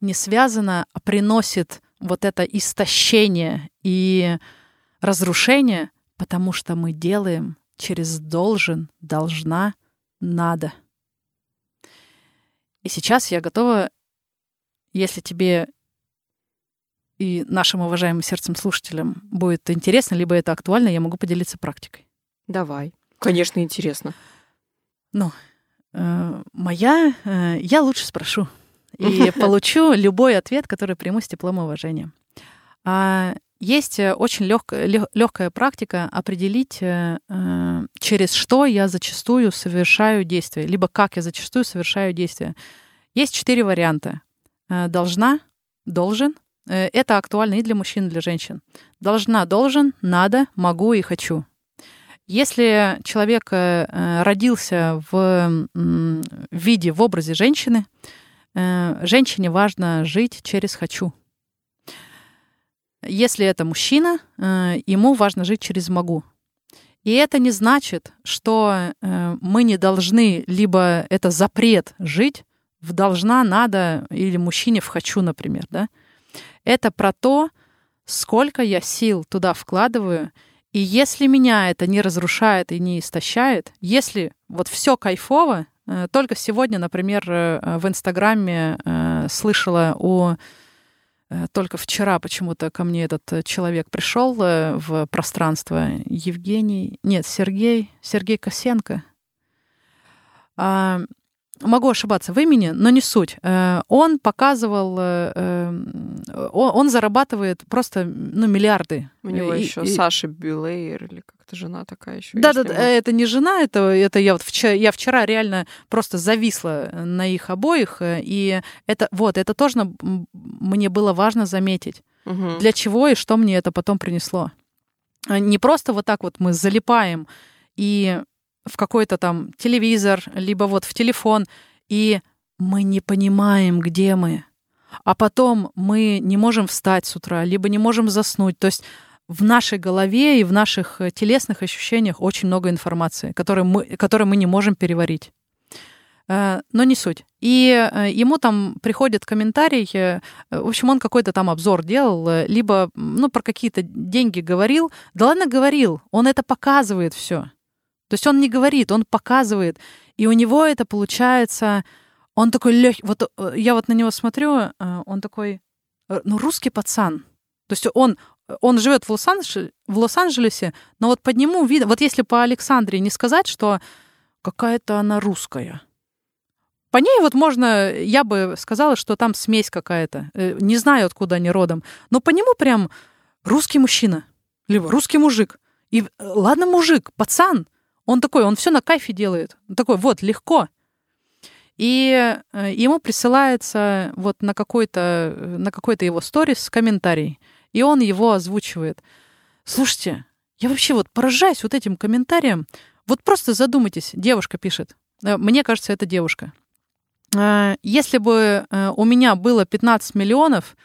не связано, а приносит вот это истощение и разрушение, потому что мы делаем через должен, должна, надо. И сейчас я готова, если тебе и нашим уважаемым сердцем слушателям будет интересно, либо это актуально, я могу поделиться практикой. Давай. Конечно, интересно. Э, Моя, э, я лучше спрошу и получу любой ответ, который приму с теплом и уважением. А, Есть э, очень легкая практика определить, э, э, через что я зачастую совершаю действие, либо как я зачастую совершаю действие. Есть четыре варианта. Должна, должен. Это актуально и для мужчин, и для женщин. Должна, должен, надо, могу и хочу. Если человек родился в виде, в образе женщины, женщине важно жить через «хочу». Если это мужчина, э, ему важно жить через «могу». И это не значит, что э, мы не должны, либо это запрет жить в «должна», «надо» или мужчине в «хочу», например. Да? Это про то, сколько я сил туда вкладываю, и если меня это не разрушает и не истощает, если вот все кайфово, э, только сегодня, например, в Инстаграме слышала о только вчера почему-то ко мне этот э, человек пришел э, в пространство. Евгений, нет, Сергей, Сергей Косенко. Могу ошибаться в имени, но не суть. Э, Он показывал, э, э, он зарабатывает просто ну, миллиарды. У него И- еще и- Саша Бюлейер или как-то жена такая еще. да, да, да, это не жена, это, это я вот вчера, я вчера реально просто зависла на их обоих, и это вот это тоже мне было важно заметить, для чего и что мне это потом принесло. Не просто вот так вот мы залипаем и в какой-то там телевизор, либо вот в телефон, и мы не понимаем, где мы. А потом мы не можем встать с утра, либо не можем заснуть. То есть в нашей голове и в наших э, телесных ощущениях очень много информации, которую мы, которую мы не можем переварить. Э, Но не суть. И э, ему там приходит комментарий, в общем, он какой-то там обзор делал, либо ну, про какие-то деньги говорил. Да ладно, говорил, он это показывает все. То есть он не говорит, он показывает. И у него это получается... Он такой легкий. Вот э, я вот на него смотрю, э, он такой, э, ну, русский пацан. То есть он, он живет в, Лос-Анджеле- в Лос-Анджелесе, но вот под нему видно... Вот если по Александре не сказать, что какая-то она русская. По ней вот можно, я бы сказала, что там смесь какая-то. Не знаю, откуда они родом. Но по нему прям русский мужчина. Либо русский мужик. И ладно, мужик, пацан. Он такой, он все на кайфе делает. Он такой, вот, легко. И э, ему присылается вот на какой-то э, на какой-то его сторис комментарий, и он его озвучивает. Слушайте, я вообще вот поражаюсь вот этим комментарием. Вот просто задумайтесь, девушка пишет. Э, Мне кажется, это девушка. Если бы у меня было 15 миллионов,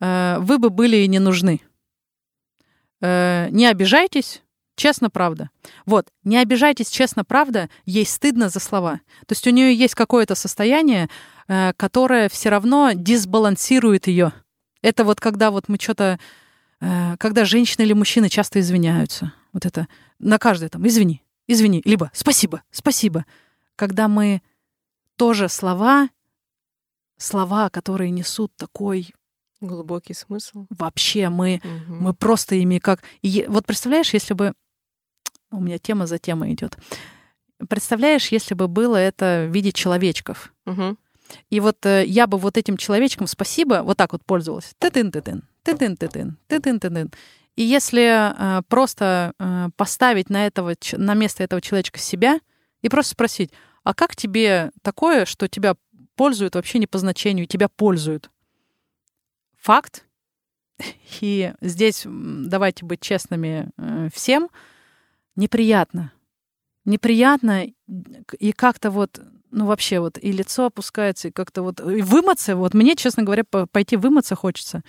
вы бы были и не нужны. Не обижайтесь, честно, правда. Вот, не обижайтесь, честно, правда, ей стыдно за слова. То есть у нее есть какое-то состояние, э, которое все равно дисбалансирует ее. Это вот когда вот мы что-то, э, когда женщины или мужчины часто извиняются. Вот это на каждое там извини, извини, либо спасибо, спасибо. Когда мы тоже слова, слова, которые несут такой Глубокий смысл. вообще мы Мгм. мы просто ими как... и вот представляешь, если бы... У меня тема за темой идет. Представляешь, если бы было это в виде человечков. Мгм. И вот э, я бы вот этим человечком спасибо вот так вот пользовалась. Ты-тын-ты-тын, ты-тын-ты-тын, ты-тын-ты-тын. И если э, просто э, поставить на, этого, на место этого человечка себя и просто спросить, а как тебе такое, что тебя пользуют вообще не по значению, тебя пользуют? Факт, И здесь давайте быть честными э, всем. Неприятно. Неприятно и как-то вот, ну вообще вот и лицо опускается, и как-то вот и вымыться. Вот мне, честно говоря, пойти вымыться хочется.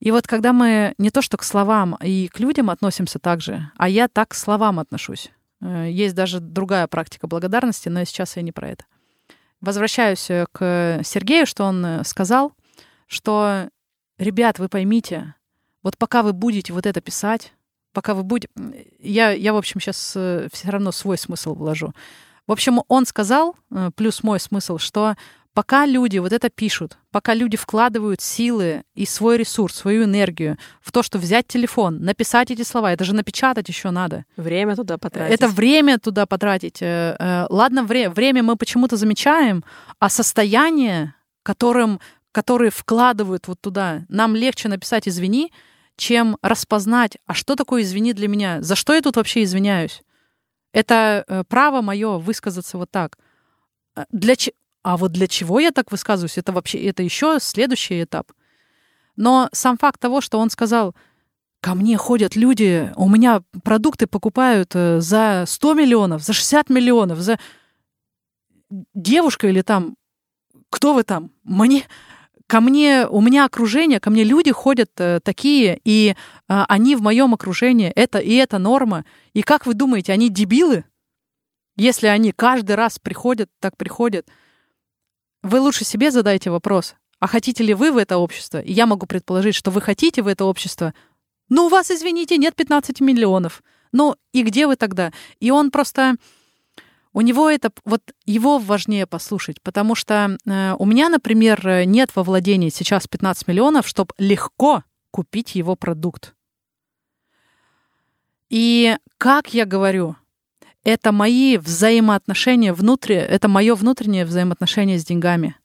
И вот когда мы не то что к словам и к людям относимся так же, а я так к словам отношусь. Э, есть даже другая практика благодарности, но сейчас я не про это. Возвращаюсь э, к Сергею, что он э, сказал, что, ребят, вы поймите, вот пока вы будете вот это писать, пока вы будете... Я, я в общем, сейчас все равно свой смысл вложу. В общем, он сказал, плюс мой смысл, что Пока люди вот это пишут, пока люди вкладывают силы и свой ресурс, свою энергию в то, что взять телефон, написать эти слова, это же напечатать еще надо. Время туда потратить. Это время туда потратить. Э, э, ладно, вре- время мы почему-то замечаем, а состояние, которым, которые вкладывают вот туда, нам легче написать «извини», чем распознать, а что такое «извини» для меня? За что я тут вообще извиняюсь? Это э, право мое высказаться вот так. Для, а вот для чего я так высказываюсь, это вообще это еще следующий этап. Но сам факт того, что он сказал, ко мне ходят люди, у меня продукты покупают э, за 100 миллионов, за 60 миллионов, за девушка или там, кто вы там? Мне, ко мне, у меня окружение, ко мне люди ходят э, такие, и э, они в моем окружении, это и это норма. И как вы думаете, они дебилы? Если они каждый раз приходят, так приходят – вы лучше себе задайте вопрос, а хотите ли вы в это общество? И я могу предположить, что вы хотите в это общество. Ну, у вас, извините, нет 15 миллионов. Ну, и где вы тогда? И он просто... У него это... Вот его важнее послушать, потому что э, у меня, например, нет во владении сейчас 15 миллионов, чтобы легко купить его продукт. И как я говорю, это мои взаимоотношения внутри, это мое внутреннее взаимоотношение с деньгами.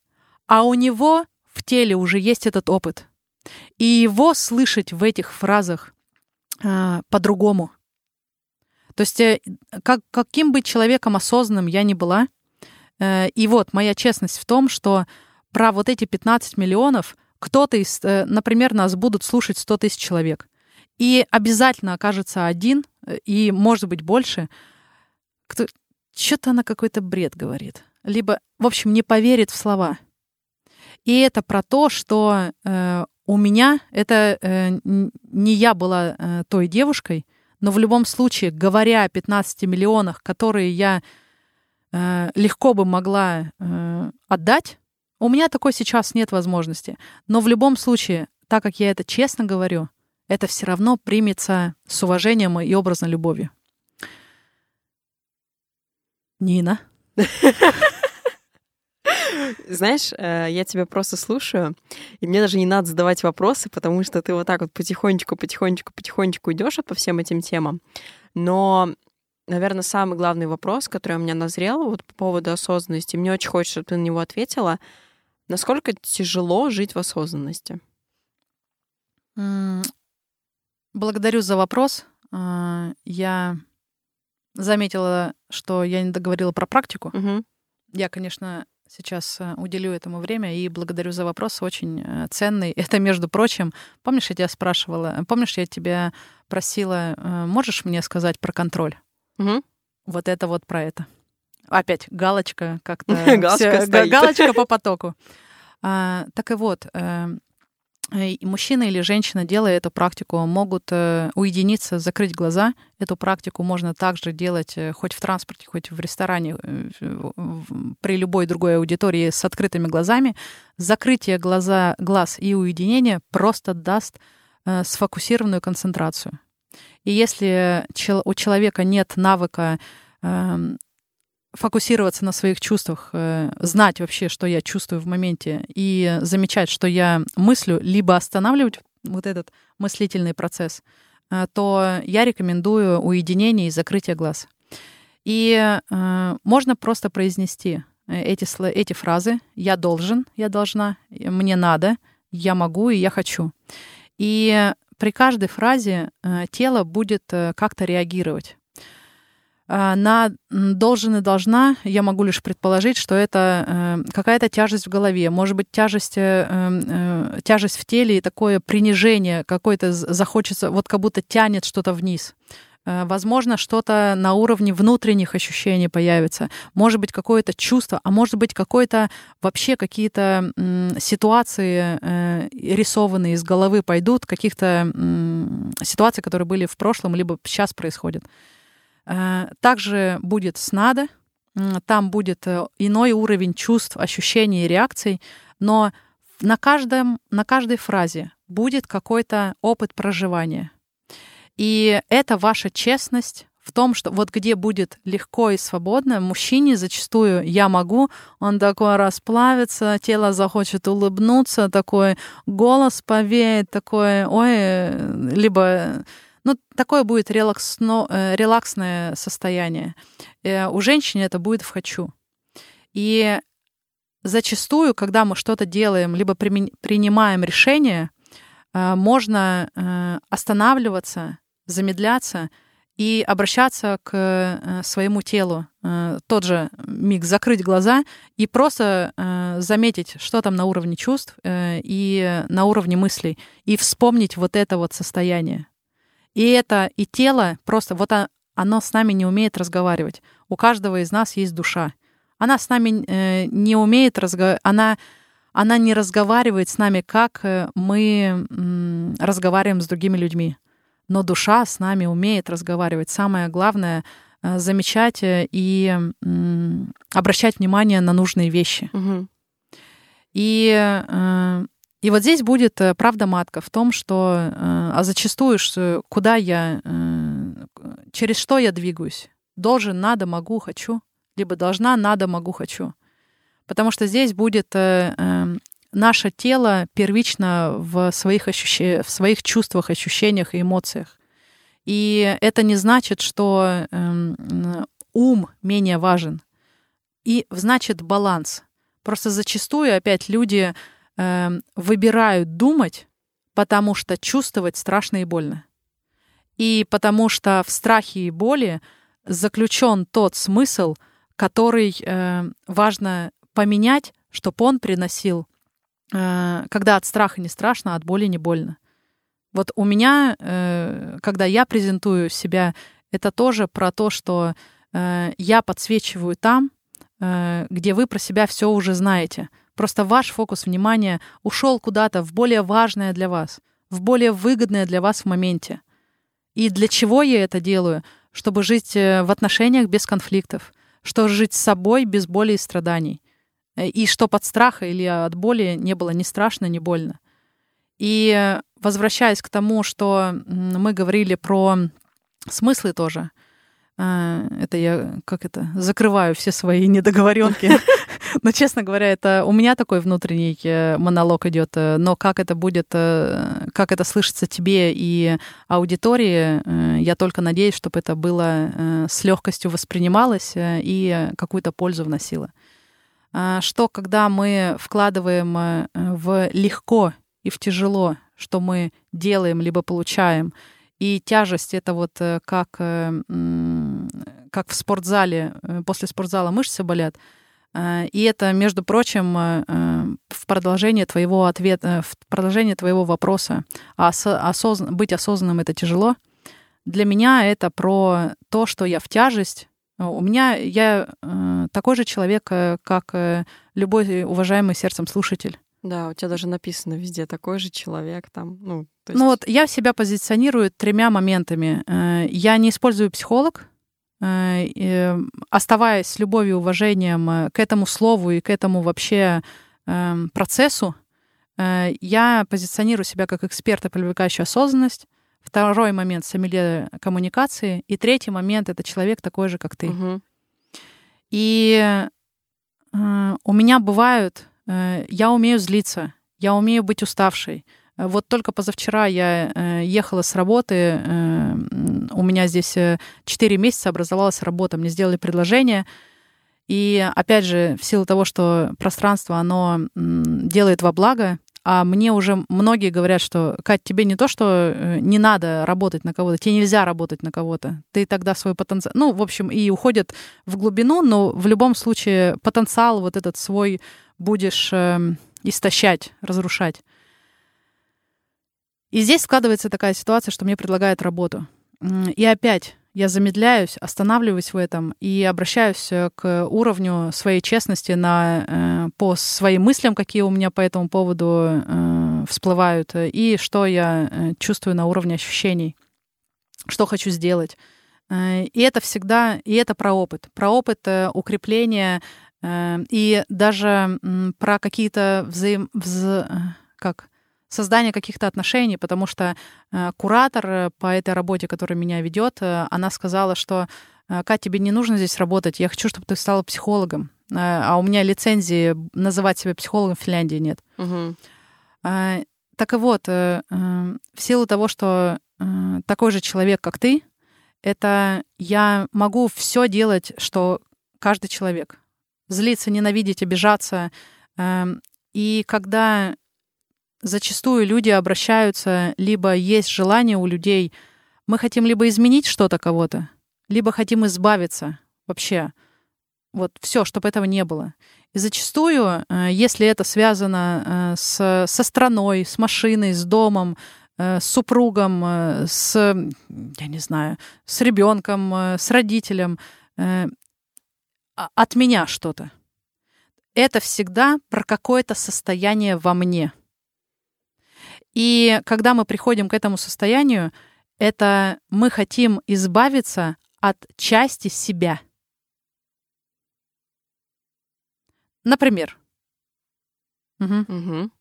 А у него в теле уже есть этот опыт. И его слышать в этих фразах а, по-другому. То есть э, как, каким бы человеком осознанным я ни была, э, и вот моя честность в том, что про вот эти 15 миллионов кто-то из, э, например, нас будут слушать 100 тысяч человек. И обязательно окажется один, и, может быть, больше, кто... Что-то она какой-то бред говорит. Либо, в общем, не поверит в слова. И это про то, что э, у меня это э, не я была э, той девушкой, но в любом случае, говоря о 15 миллионах, которые я э, легко бы могла э, отдать, у меня такой сейчас нет возможности. Но в любом случае, так как я это честно говорю, это все равно примется с уважением и образной любовью. Нина. Знаешь, э, я тебя просто слушаю, и мне даже не надо задавать вопросы, потому что ты вот так вот потихонечку, потихонечку, потихонечку идешь по всем этим темам. Но, наверное, самый главный вопрос, который у меня назрел вот по поводу осознанности, мне очень хочется, чтобы ты на него ответила. Насколько тяжело жить в осознанности? Благодарю за вопрос. А, я заметила, что я не договорила про практику. Угу. Я, конечно, сейчас э, уделю этому время и благодарю за вопрос, очень э, ценный. Это, между прочим, помнишь, я тебя спрашивала, помнишь, я тебя просила, э, можешь мне сказать про контроль? Угу. Вот это вот про это. Опять галочка как-то. Галочка, галочка по потоку. А, так и вот, Э, мужчина или женщина, делая эту практику, могут э, уединиться, закрыть глаза. Эту практику можно также делать э, хоть в транспорте, хоть в ресторане, при любой другой аудитории с открытыми глазами. Закрытие глаза, глаз и уединение просто даст сфокусированную концентрацию. И если у человека нет навыка эм, фокусироваться на своих чувствах, э, знать вообще, что я чувствую в моменте, и замечать, что я мыслю, либо останавливать вот этот мыслительный процесс, э, то я рекомендую уединение и закрытие глаз. И э, можно просто произнести эти, эти фразы «я должен», «я должна», «мне надо», «я могу» и «я хочу». И при каждой фразе тело будет как-то реагировать. А, на должен и должна, я могу лишь предположить, что это э, какая-то тяжесть в голове, может быть, тяжесть, э, э, тяжесть в теле и такое принижение, какое-то захочется, вот как будто тянет что-то вниз. Возможно, что-то на уровне внутренних ощущений появится. Может быть, какое-то чувство, а может быть, какое-то вообще какие-то ситуации рисованные из головы пойдут, каких-то ситуаций, которые были в прошлом, либо сейчас происходят. Э, также будет снада, там будет э, иной уровень чувств, ощущений и реакций, но на, каждом, на каждой фразе будет какой-то опыт проживания. И это ваша честность в том, что вот где будет легко и свободно, мужчине зачастую я могу, он такой расплавится, тело захочет улыбнуться, такой голос повеет, такой, ой, либо ну, такое будет релаксно, э, релаксное состояние. Э, у женщины это будет в «хочу». И зачастую, когда мы что-то делаем, либо принимаем решение, э, можно останавливаться, замедляться и обращаться к своему телу. Тот же миг закрыть глаза и просто заметить, что там на уровне чувств и на уровне мыслей, и вспомнить вот это вот состояние. И это, и тело просто, вот оно с нами не умеет разговаривать. У каждого из нас есть душа. Она с нами э, не умеет разговаривать, она, она не разговаривает с нами, как э, мы э, разговариваем с другими людьми. Но душа с нами умеет разговаривать. Самое главное э, замечать э, и э, обращать внимание на нужные вещи. Угу. И э, и вот здесь будет э, правда матка в том, что э, а зачастую куда я, э, через что я двигаюсь. Должен, надо, могу, хочу. Либо должна, надо, могу, хочу. Потому что здесь будет наше тело первично в своих, ощущ... в своих чувствах, ощущениях и эмоциях. И это не значит, что эм, ум менее важен. И значит баланс. Просто зачастую опять люди э, выбирают думать, потому что чувствовать страшно и больно. И потому что в страхе и боли заключен тот смысл, который э, важно поменять, чтобы он приносил, э, когда от страха не страшно, а от боли не больно. Вот у меня, э, когда я презентую себя, это тоже про то, что э, я подсвечиваю там, э, где вы про себя все уже знаете. Просто ваш фокус внимания ушел куда-то в более важное для вас, в более выгодное для вас в моменте. И для чего я это делаю? Чтобы жить э, в отношениях без конфликтов, чтобы жить с собой без боли и страданий. Э, и чтобы от страха или от боли не было ни страшно, ни больно. И э, возвращаясь к тому, что мы говорили про смыслы тоже, это я как это закрываю все свои недоговоренки Но, честно говоря, это у меня такой внутренний э, монолог идет. Э, но как это будет, э, как это слышится тебе и аудитории, я только надеюсь, чтобы это было с легкостью воспринималось и какую-то пользу вносило. А что, когда мы вкладываем в легко и в тяжело, что мы делаем либо получаем, и тяжесть это вот как, как в спортзале, после спортзала мышцы болят, Э, и это, между прочим, э, э, в продолжение твоего ответа, в продолжение твоего вопроса. А осозн... быть осознанным это тяжело. Для меня это про то, что я в тяжесть. У меня я такой же человек, как любой уважаемый сердцем слушатель. Да, у тебя даже написано везде такой же человек там. Ну, есть... ну вот я себя позиционирую тремя моментами. Я не использую психолог, Э, оставаясь с любовью и уважением э, к этому слову и к этому вообще процессу, э, я позиционирую себя как эксперта, привлекающий осознанность. Второй момент — сомелье коммуникации. И третий момент — это человек такой же, как ты. Угу. И у меня бывают... Я умею злиться, я умею быть уставшей, вот только позавчера я э, ехала с работы, э, у меня здесь 4 э, месяца образовалась работа, мне сделали предложение, и опять же, в силу того, что пространство, оно делает во благо, а мне уже многие говорят, что, Кать, тебе не то, что э, не надо работать на кого-то, тебе нельзя работать на кого-то. Ты тогда свой потенциал... Ну, в общем, и уходят в глубину, но в любом случае потенциал вот этот свой будешь э, истощать, разрушать. И здесь складывается такая ситуация, что мне предлагают работу. И опять я замедляюсь, останавливаюсь в этом и обращаюсь э, к уровню своей честности на, э, по своим мыслям, какие у меня по этому поводу э, всплывают, и что я чувствую на уровне ощущений, что хочу сделать. И это всегда, и это про опыт, про опыт укрепления и даже про какие-то взаим... Вз... как создание каких-то отношений, потому что э, куратор э, по этой работе, которая меня ведет, э, она сказала, что Катя, тебе не нужно здесь работать, я хочу, чтобы ты стала психологом. А у меня лицензии называть себя психологом в Финляндии нет. Угу. Так и вот, в силу того, что такой же человек, как ты, это я могу все делать, что каждый человек. Злиться, ненавидеть, обижаться. Эм, и когда зачастую люди обращаются, либо есть желание у людей, мы хотим либо изменить что-то кого-то, либо хотим избавиться вообще. Вот все, чтобы этого не было. И зачастую, э, если это связано э, с, со страной, с машиной, с домом, э, с супругом, с, я не знаю, с ребенком, с родителем, от меня что-то. Это всегда про какое-то состояние во мне — и когда мы приходим к этому состоянию, это мы хотим избавиться от части себя. Например. Угу. Угу.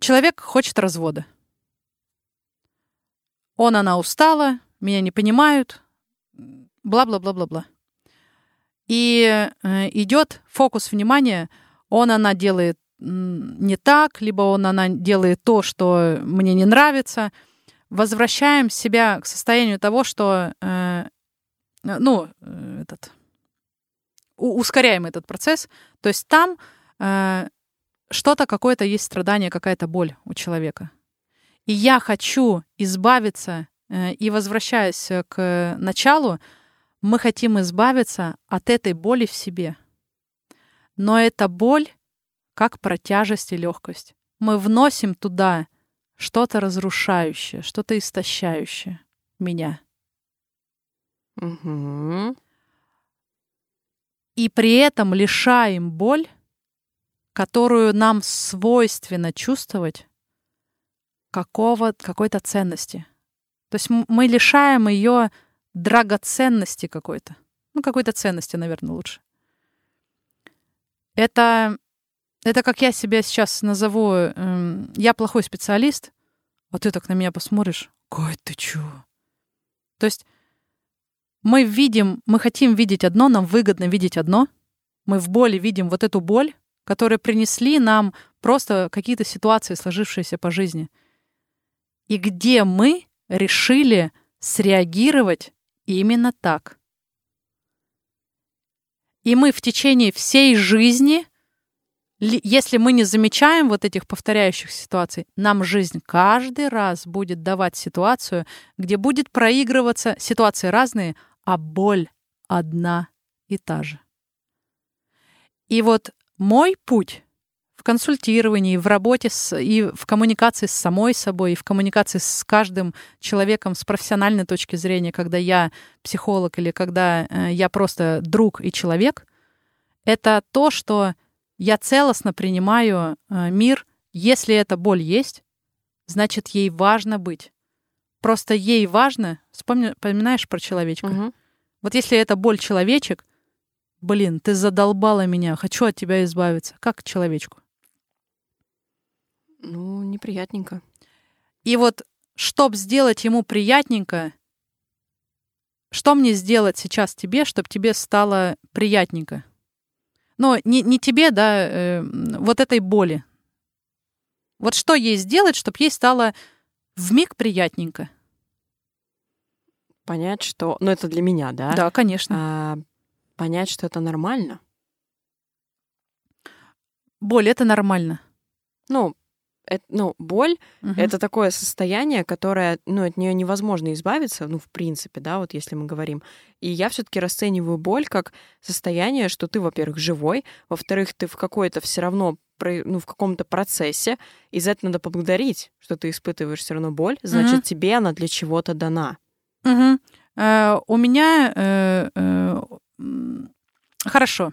Человек хочет развода. Он, она устала, меня не понимают, бла-бла-бла-бла-бла. И э, идет фокус внимания, он, она делает не так, либо он, она делает то, что мне не нравится. Возвращаем себя к состоянию того, что, э, ну, э, этот, ускоряем этот процесс. То есть там э, что-то, какое-то есть страдание, какая-то боль у человека. И я хочу избавиться, э, и возвращаясь к началу, мы хотим избавиться от этой боли в себе. Но эта боль как про тяжесть и легкость. Мы вносим туда что-то разрушающее, что-то истощающее меня. Угу. И при этом лишаем боль, которую нам свойственно чувствовать, какого, какой-то ценности. То есть мы лишаем ее драгоценности какой-то. Ну, какой-то ценности, наверное, лучше. Это это как я себя сейчас назову, эм, я плохой специалист, а ты так на меня посмотришь, Кой, ты чё? То есть мы видим, мы хотим видеть одно, нам выгодно видеть одно. Мы в боли видим вот эту боль, которая принесли нам просто какие-то ситуации, сложившиеся по жизни. И где мы решили среагировать именно так. И мы в течение всей жизни — если мы не замечаем вот этих повторяющих ситуаций, нам жизнь каждый раз будет давать ситуацию, где будет проигрываться ситуации разные, а боль одна и та же. И вот мой путь консультировании, в работе с, и в коммуникации с самой собой, и в коммуникации с каждым человеком с профессиональной точки зрения, когда я психолог или когда э, я просто друг и человек, это то, что я целостно принимаю э, мир. Если эта боль есть, значит, ей важно быть. Просто ей важно, вспомни, вспоминаешь про человечка? Угу. Вот если это боль человечек, блин, ты задолбала меня, хочу от тебя избавиться. Как человечку? Ну, неприятненько. И вот, чтобы сделать ему приятненько, что мне сделать сейчас тебе, чтобы тебе стало приятненько? но не, не тебе, да, э, вот этой боли. Вот что ей сделать, чтобы ей стало в миг приятненько? Понять, что... Ну, это для меня, да? Да, конечно. А, понять, что это нормально. боль это нормально. Ну, это, ну, боль Мгм. это такое состояние, которое, ну, от нее невозможно избавиться, ну, в принципе, да, вот если мы говорим. И я все-таки расцениваю боль как состояние, что ты, во-первых, живой, во-вторых, ты в какой-то все равно ну, в каком-то процессе, и за это надо поблагодарить, что ты испытываешь все равно боль, значит, Мгм. тебе она для чего-то дана. Мгм. Э, у меня э, э, хорошо.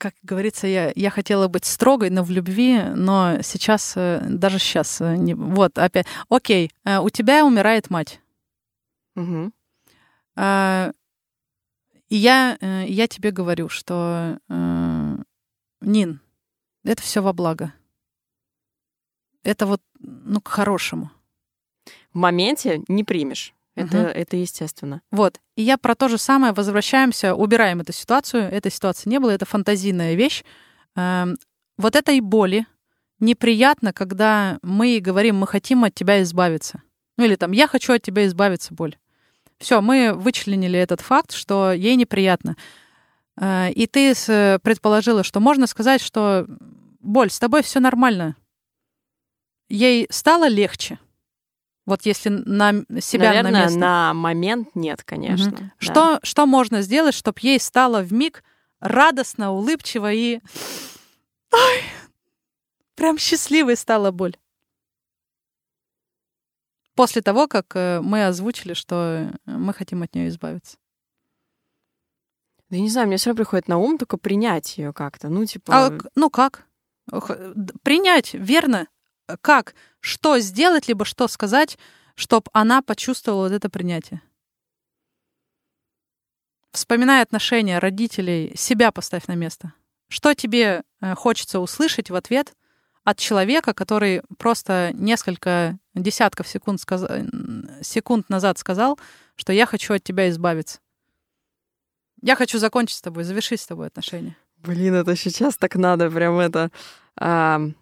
Как говорится, я, я хотела быть строгой, но в любви, но сейчас, э, даже сейчас, э, не, вот опять. Окей, э, у тебя умирает мать. Мгм. А, И я, я тебе говорю, что э, Нин, это все во благо. Это вот, ну, к хорошему. В моменте не примешь. Это, Мгм. это естественно. Вот. И я про то же самое. Возвращаемся, убираем эту ситуацию. Этой ситуации не было, это фантазийная вещь. Эм, Вот этой боли неприятно, когда мы говорим, мы хотим от тебя избавиться. Ну или там, я хочу от тебя избавиться, боль. Все, мы вычленили этот факт, что ей неприятно. Э, И ты с- предположила, что можно сказать, что боль, с тобой все нормально. Ей стало легче. Вот если на себя Наверное, на место. на момент нет, конечно. да. Что, что можно сделать, чтобы ей стало в миг радостно, улыбчиво и... Ой, прям счастливой стала боль. После того, как э, мы озвучили, что э, мы хотим от нее избавиться. Да я не знаю, мне все равно приходит на ум только принять ее как-то. Ну, типа. А, ну как? Принять, верно? Как? Что сделать, либо что сказать, чтобы она почувствовала вот это принятие? Вспоминая отношения родителей, себя поставь на место. Что тебе э, хочется услышать в ответ от человека, который просто несколько десятков секунд, сказ- секунд назад сказал, что я хочу от тебя избавиться. Я хочу закончить с тобой, завершить с тобой отношения. Блин, это сейчас так надо, прям это. ам,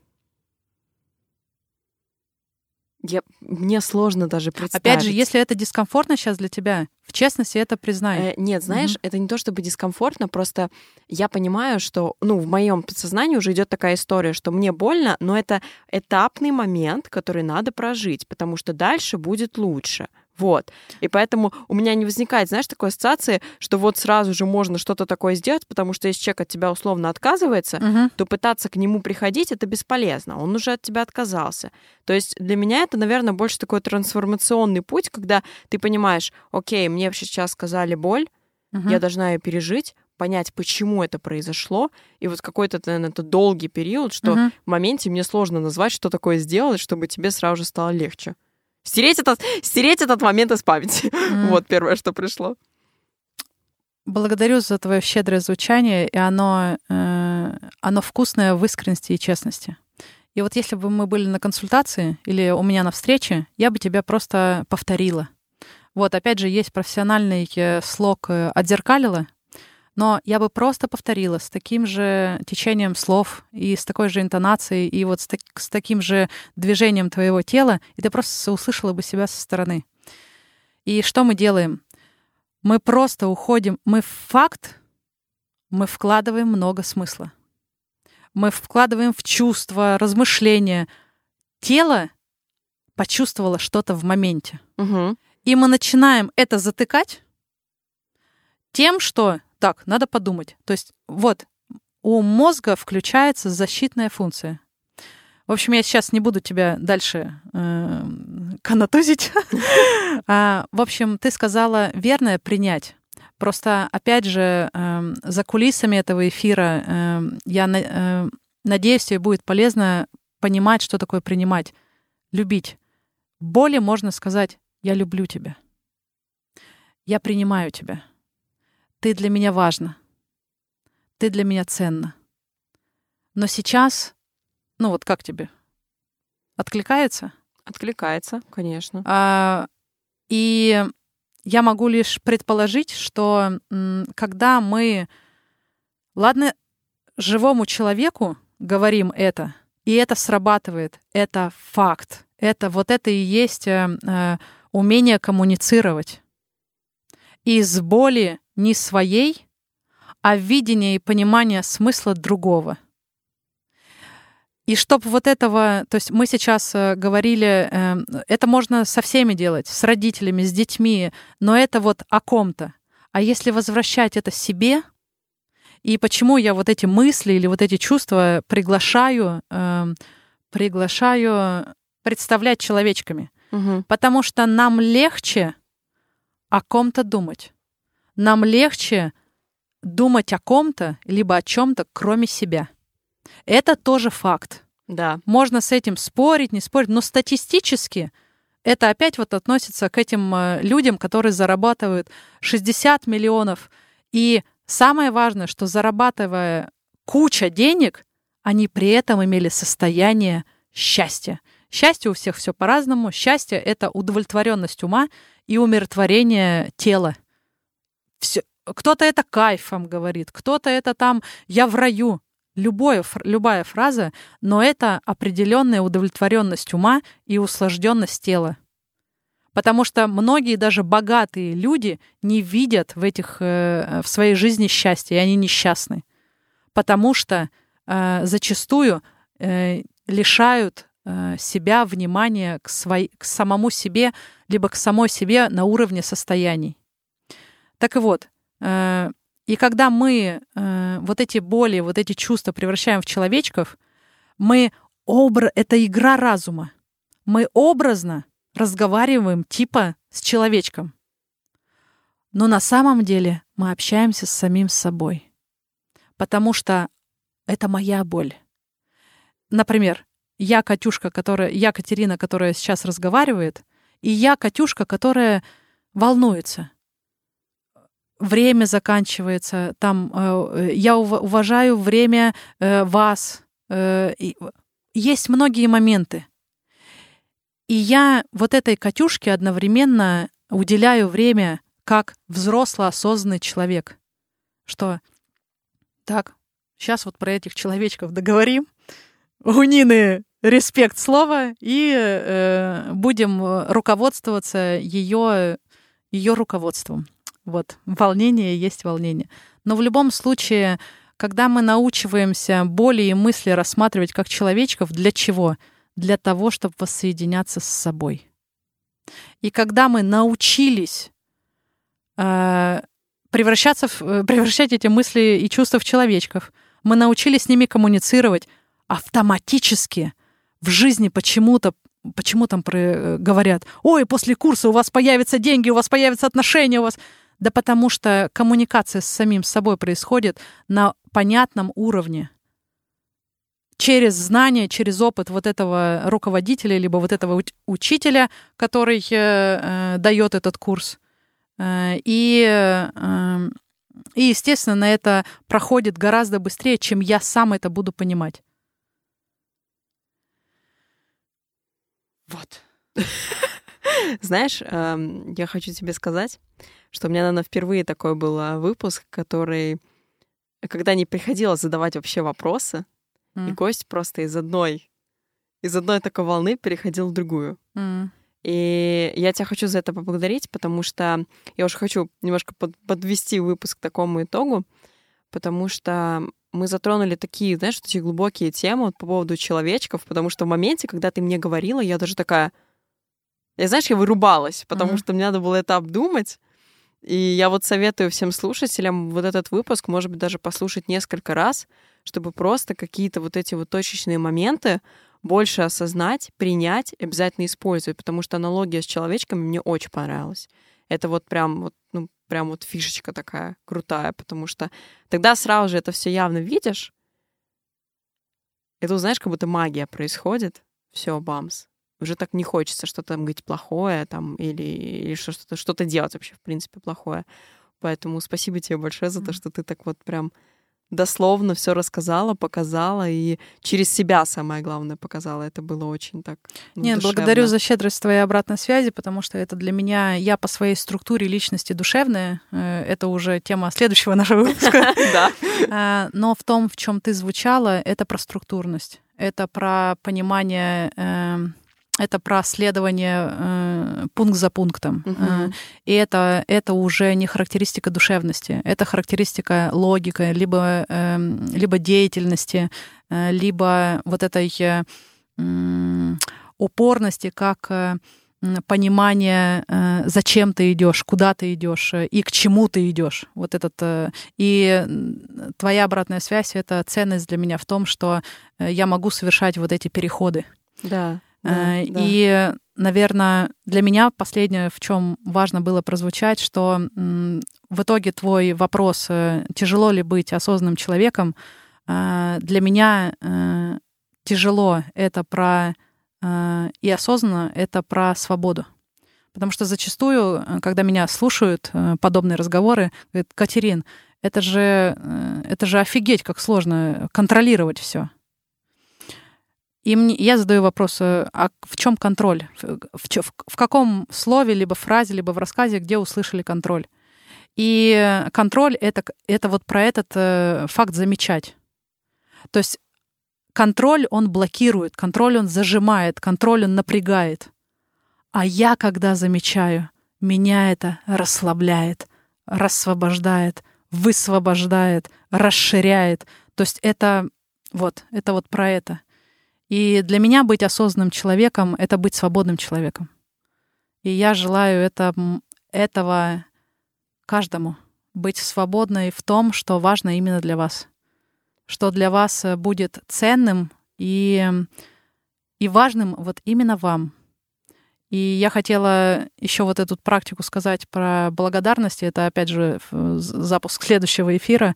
Я, мне сложно даже представить. Опять же, если это дискомфортно сейчас для тебя, в честности это признай. Э, нет, знаешь, это не то чтобы дискомфортно, просто я понимаю, что, ну, в моем подсознании уже идет такая история, что мне больно, но это этапный момент, который надо прожить, потому что дальше будет лучше. Вот. И поэтому у меня не возникает, знаешь, такой ассоциации, что вот сразу же можно что-то такое сделать, потому что если человек от тебя условно отказывается, Мгм. то пытаться к нему приходить это бесполезно. Он уже от тебя отказался. То есть для меня это, наверное, больше такой трансформационный путь, когда ты понимаешь, окей, мне вообще сейчас сказали боль, Мгм. я должна ее пережить, понять, почему это произошло. И вот какой-то, наверное, это долгий период, что Мгм. в моменте мне сложно назвать, что такое сделать, чтобы тебе сразу же стало легче. Стереть этот, стереть этот момент из памяти. М. Вот первое, что пришло. Благодарю за твое щедрое звучание, и оно, э, оно вкусное в искренности и честности. И вот если бы мы были на консультации или у меня на встрече, я бы тебя просто повторила. Вот, опять же, есть профессиональный э, слог э, «отзеркалила», но я бы просто повторила с таким же течением слов и с такой же интонацией, и вот с, так- с таким же движением твоего тела, и ты просто услышала бы себя со стороны. И что мы делаем? Мы просто уходим, мы в факт, мы вкладываем много смысла. Мы вкладываем в чувства, размышления. Тело почувствовало что-то в моменте. Мгм. И мы начинаем это затыкать тем, что так, надо подумать. То есть вот у мозга включается защитная функция. В общем, я сейчас не буду тебя дальше э, канатузить. А, В общем, ты сказала верное принять. Просто, опять же, эм, за кулисами этого эфира эм, я на- надеюсь, тебе будет полезно понимать, что такое принимать, любить. Боли можно сказать «я люблю тебя», «я принимаю тебя», «ты для меня важна», «ты для меня ценна». Но сейчас, ну вот как тебе? Откликается? Откликается, конечно. А, И я могу лишь предположить, что когда мы, ладно, живому человеку говорим это, и это срабатывает, это факт, это вот это и есть э, э, умение коммуницировать. Из боли не своей, а видение и понимание смысла другого. И чтобы вот этого, то есть мы сейчас э, говорили, э, это можно со всеми делать, с родителями, с детьми, но это вот о ком-то. А если возвращать это себе, и почему я вот эти мысли или вот эти чувства приглашаю, э, приглашаю представлять человечками? Угу. Потому что нам легче о ком-то думать. Нам легче думать о ком-то, либо о чем-то, кроме себя. Это тоже факт. Да. Можно с этим спорить, не спорить, но статистически это опять вот относится к этим э, людям, которые зарабатывают 60 миллионов. И самое важное, что зарабатывая куча денег, они при этом имели состояние счастья. Счастье у всех все по-разному. Счастье — это удовлетворенность ума и умиротворение тела. Все. Кто-то это кайфом говорит, кто-то это там «я в раю». Любое, любая фраза, но это определенная удовлетворенность ума и услажденность тела. Потому что многие даже богатые люди не видят в, этих, э, в своей жизни счастья, и они несчастны. Потому что э, зачастую э, лишают себя внимания к, своей, к самому себе, либо к самой себе на уровне состояний. Так и вот, э, и когда мы э, вот эти боли, вот эти чувства превращаем в человечков, мы обра... это игра разума. Мы образно разговариваем типа с человечком. Но на самом деле мы общаемся с самим собой. Потому что это моя боль. Например, я Катюшка, которая, я Катерина, которая сейчас разговаривает, и я Катюшка, которая волнуется время заканчивается, там э, я уважаю время э, вас. Э, есть многие моменты. И я вот этой Катюшке одновременно уделяю время как взрослый осознанный человек. Что так, сейчас вот про этих человечков договорим. У Нины респект слова и э, будем руководствоваться ее ее руководством. Вот, волнение есть волнение. Но в любом случае, когда мы научиваемся боли и мысли рассматривать как человечков, для чего? Для того, чтобы воссоединяться с собой. И когда мы научились э, превращаться в, э, превращать эти мысли и чувства в человечков, мы научились с ними коммуницировать автоматически в жизни почему-то почему там про, э, говорят, ой, после курса у вас появятся деньги, у вас появятся отношения, у вас... Да потому что коммуникация с самим собой происходит на понятном уровне. Через знание, через опыт вот этого руководителя, либо вот этого учителя, который э, э, дает этот курс. Э, и, э, и, естественно, на это проходит гораздо быстрее, чем я сам это буду понимать. Вот. Знаешь, эм, я хочу тебе сказать, что у меня, наверное, впервые такой был а, выпуск, который, когда не приходилось задавать вообще вопросы, mm. и гость просто из одной, из одной такой волны переходил в другую. Mm. И я тебя хочу за это поблагодарить, потому что я уже хочу немножко под, подвести выпуск к такому итогу, потому что мы затронули такие, знаешь, такие глубокие темы по поводу человечков, потому что в моменте, когда ты мне говорила, я даже такая, я, знаешь, я вырубалась, потому mm-hmm. что мне надо было это обдумать, и я вот советую всем слушателям вот этот выпуск, может быть, даже послушать несколько раз, чтобы просто какие-то вот эти вот точечные моменты больше осознать, принять, обязательно использовать, потому что аналогия с человечками мне очень понравилась. Это вот прям вот, ну, прям вот фишечка такая крутая, потому что тогда сразу же это все явно видишь, и тут, знаешь, как будто магия происходит. Все, бамс уже так не хочется что-то там говорить плохое там или, или что-то что-то делать вообще в принципе плохое. Поэтому спасибо тебе большое за то, что ты так вот прям дословно все рассказала, показала и через себя самое главное показала. Это было очень так. Ну, Нет, душевно. благодарю за щедрость твоей обратной связи, потому что это для меня я по своей структуре личности душевная. Э, это уже тема следующего нашего выпуска. Да. А, но в том, в чем ты звучала, это про структурность, это про понимание эм, это про следование э, пункт за пунктом. Uh-huh. И это, это уже не характеристика душевности, это характеристика логика, либо, э, либо деятельности, э, либо вот этой э, упорности, как э, понимание, э, зачем ты идешь, куда ты идешь э, и к чему ты идешь. Вот этот и твоя обратная связь это ценность для меня в том, что я могу совершать вот эти переходы. Да. Да, и, наверное, для меня последнее, в чем важно было прозвучать, что в итоге твой вопрос, тяжело ли быть осознанным человеком, для меня тяжело это про Э, и осознанно это про свободу. Потому что зачастую, э, когда меня слушают э, подобные разговоры, говорят, Катерин, это же, это же офигеть, как сложно контролировать все. И мне, я задаю вопрос, а в чем контроль? В, в, в каком слове, либо фразе, либо в рассказе, где услышали контроль? И контроль это, это вот про этот э, факт замечать. То есть Контроль он блокирует, контроль он зажимает, контроль он напрягает. А я, когда замечаю, меня это расслабляет, рассвобождает, высвобождает, расширяет. То есть это вот, это вот про это. И для меня быть осознанным человеком — это быть свободным человеком. И я желаю это, этого каждому. Быть свободной в том, что важно именно для вас что для вас э, будет ценным и, и важным вот именно вам. И я хотела еще вот эту практику сказать про благодарность. Это, опять же, запуск следующего эфира.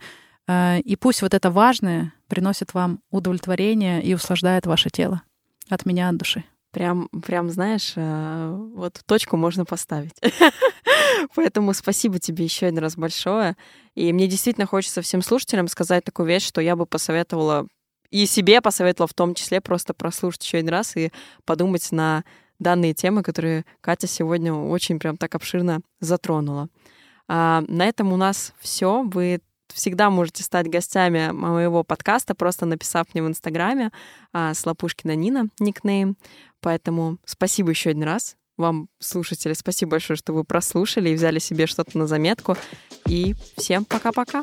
Э, и пусть вот это важное приносит вам удовлетворение и услаждает ваше тело. От меня, от души. Прям, прям, знаешь, э, вот точку можно поставить. Поэтому спасибо тебе еще один раз большое. И мне действительно хочется всем слушателям сказать такую вещь, что я бы посоветовала и себе посоветовала в том числе просто прослушать еще один раз и подумать на данные темы, которые Катя сегодня очень прям так обширно затронула. А, на этом у нас все. Вы всегда можете стать гостями моего подкаста, просто написав мне в Инстаграме а, Слопушкина Нина, никнейм. Поэтому спасибо еще один раз вам, слушатели. Спасибо большое, что вы прослушали и взяли себе что-то на заметку. И всем пока-пока.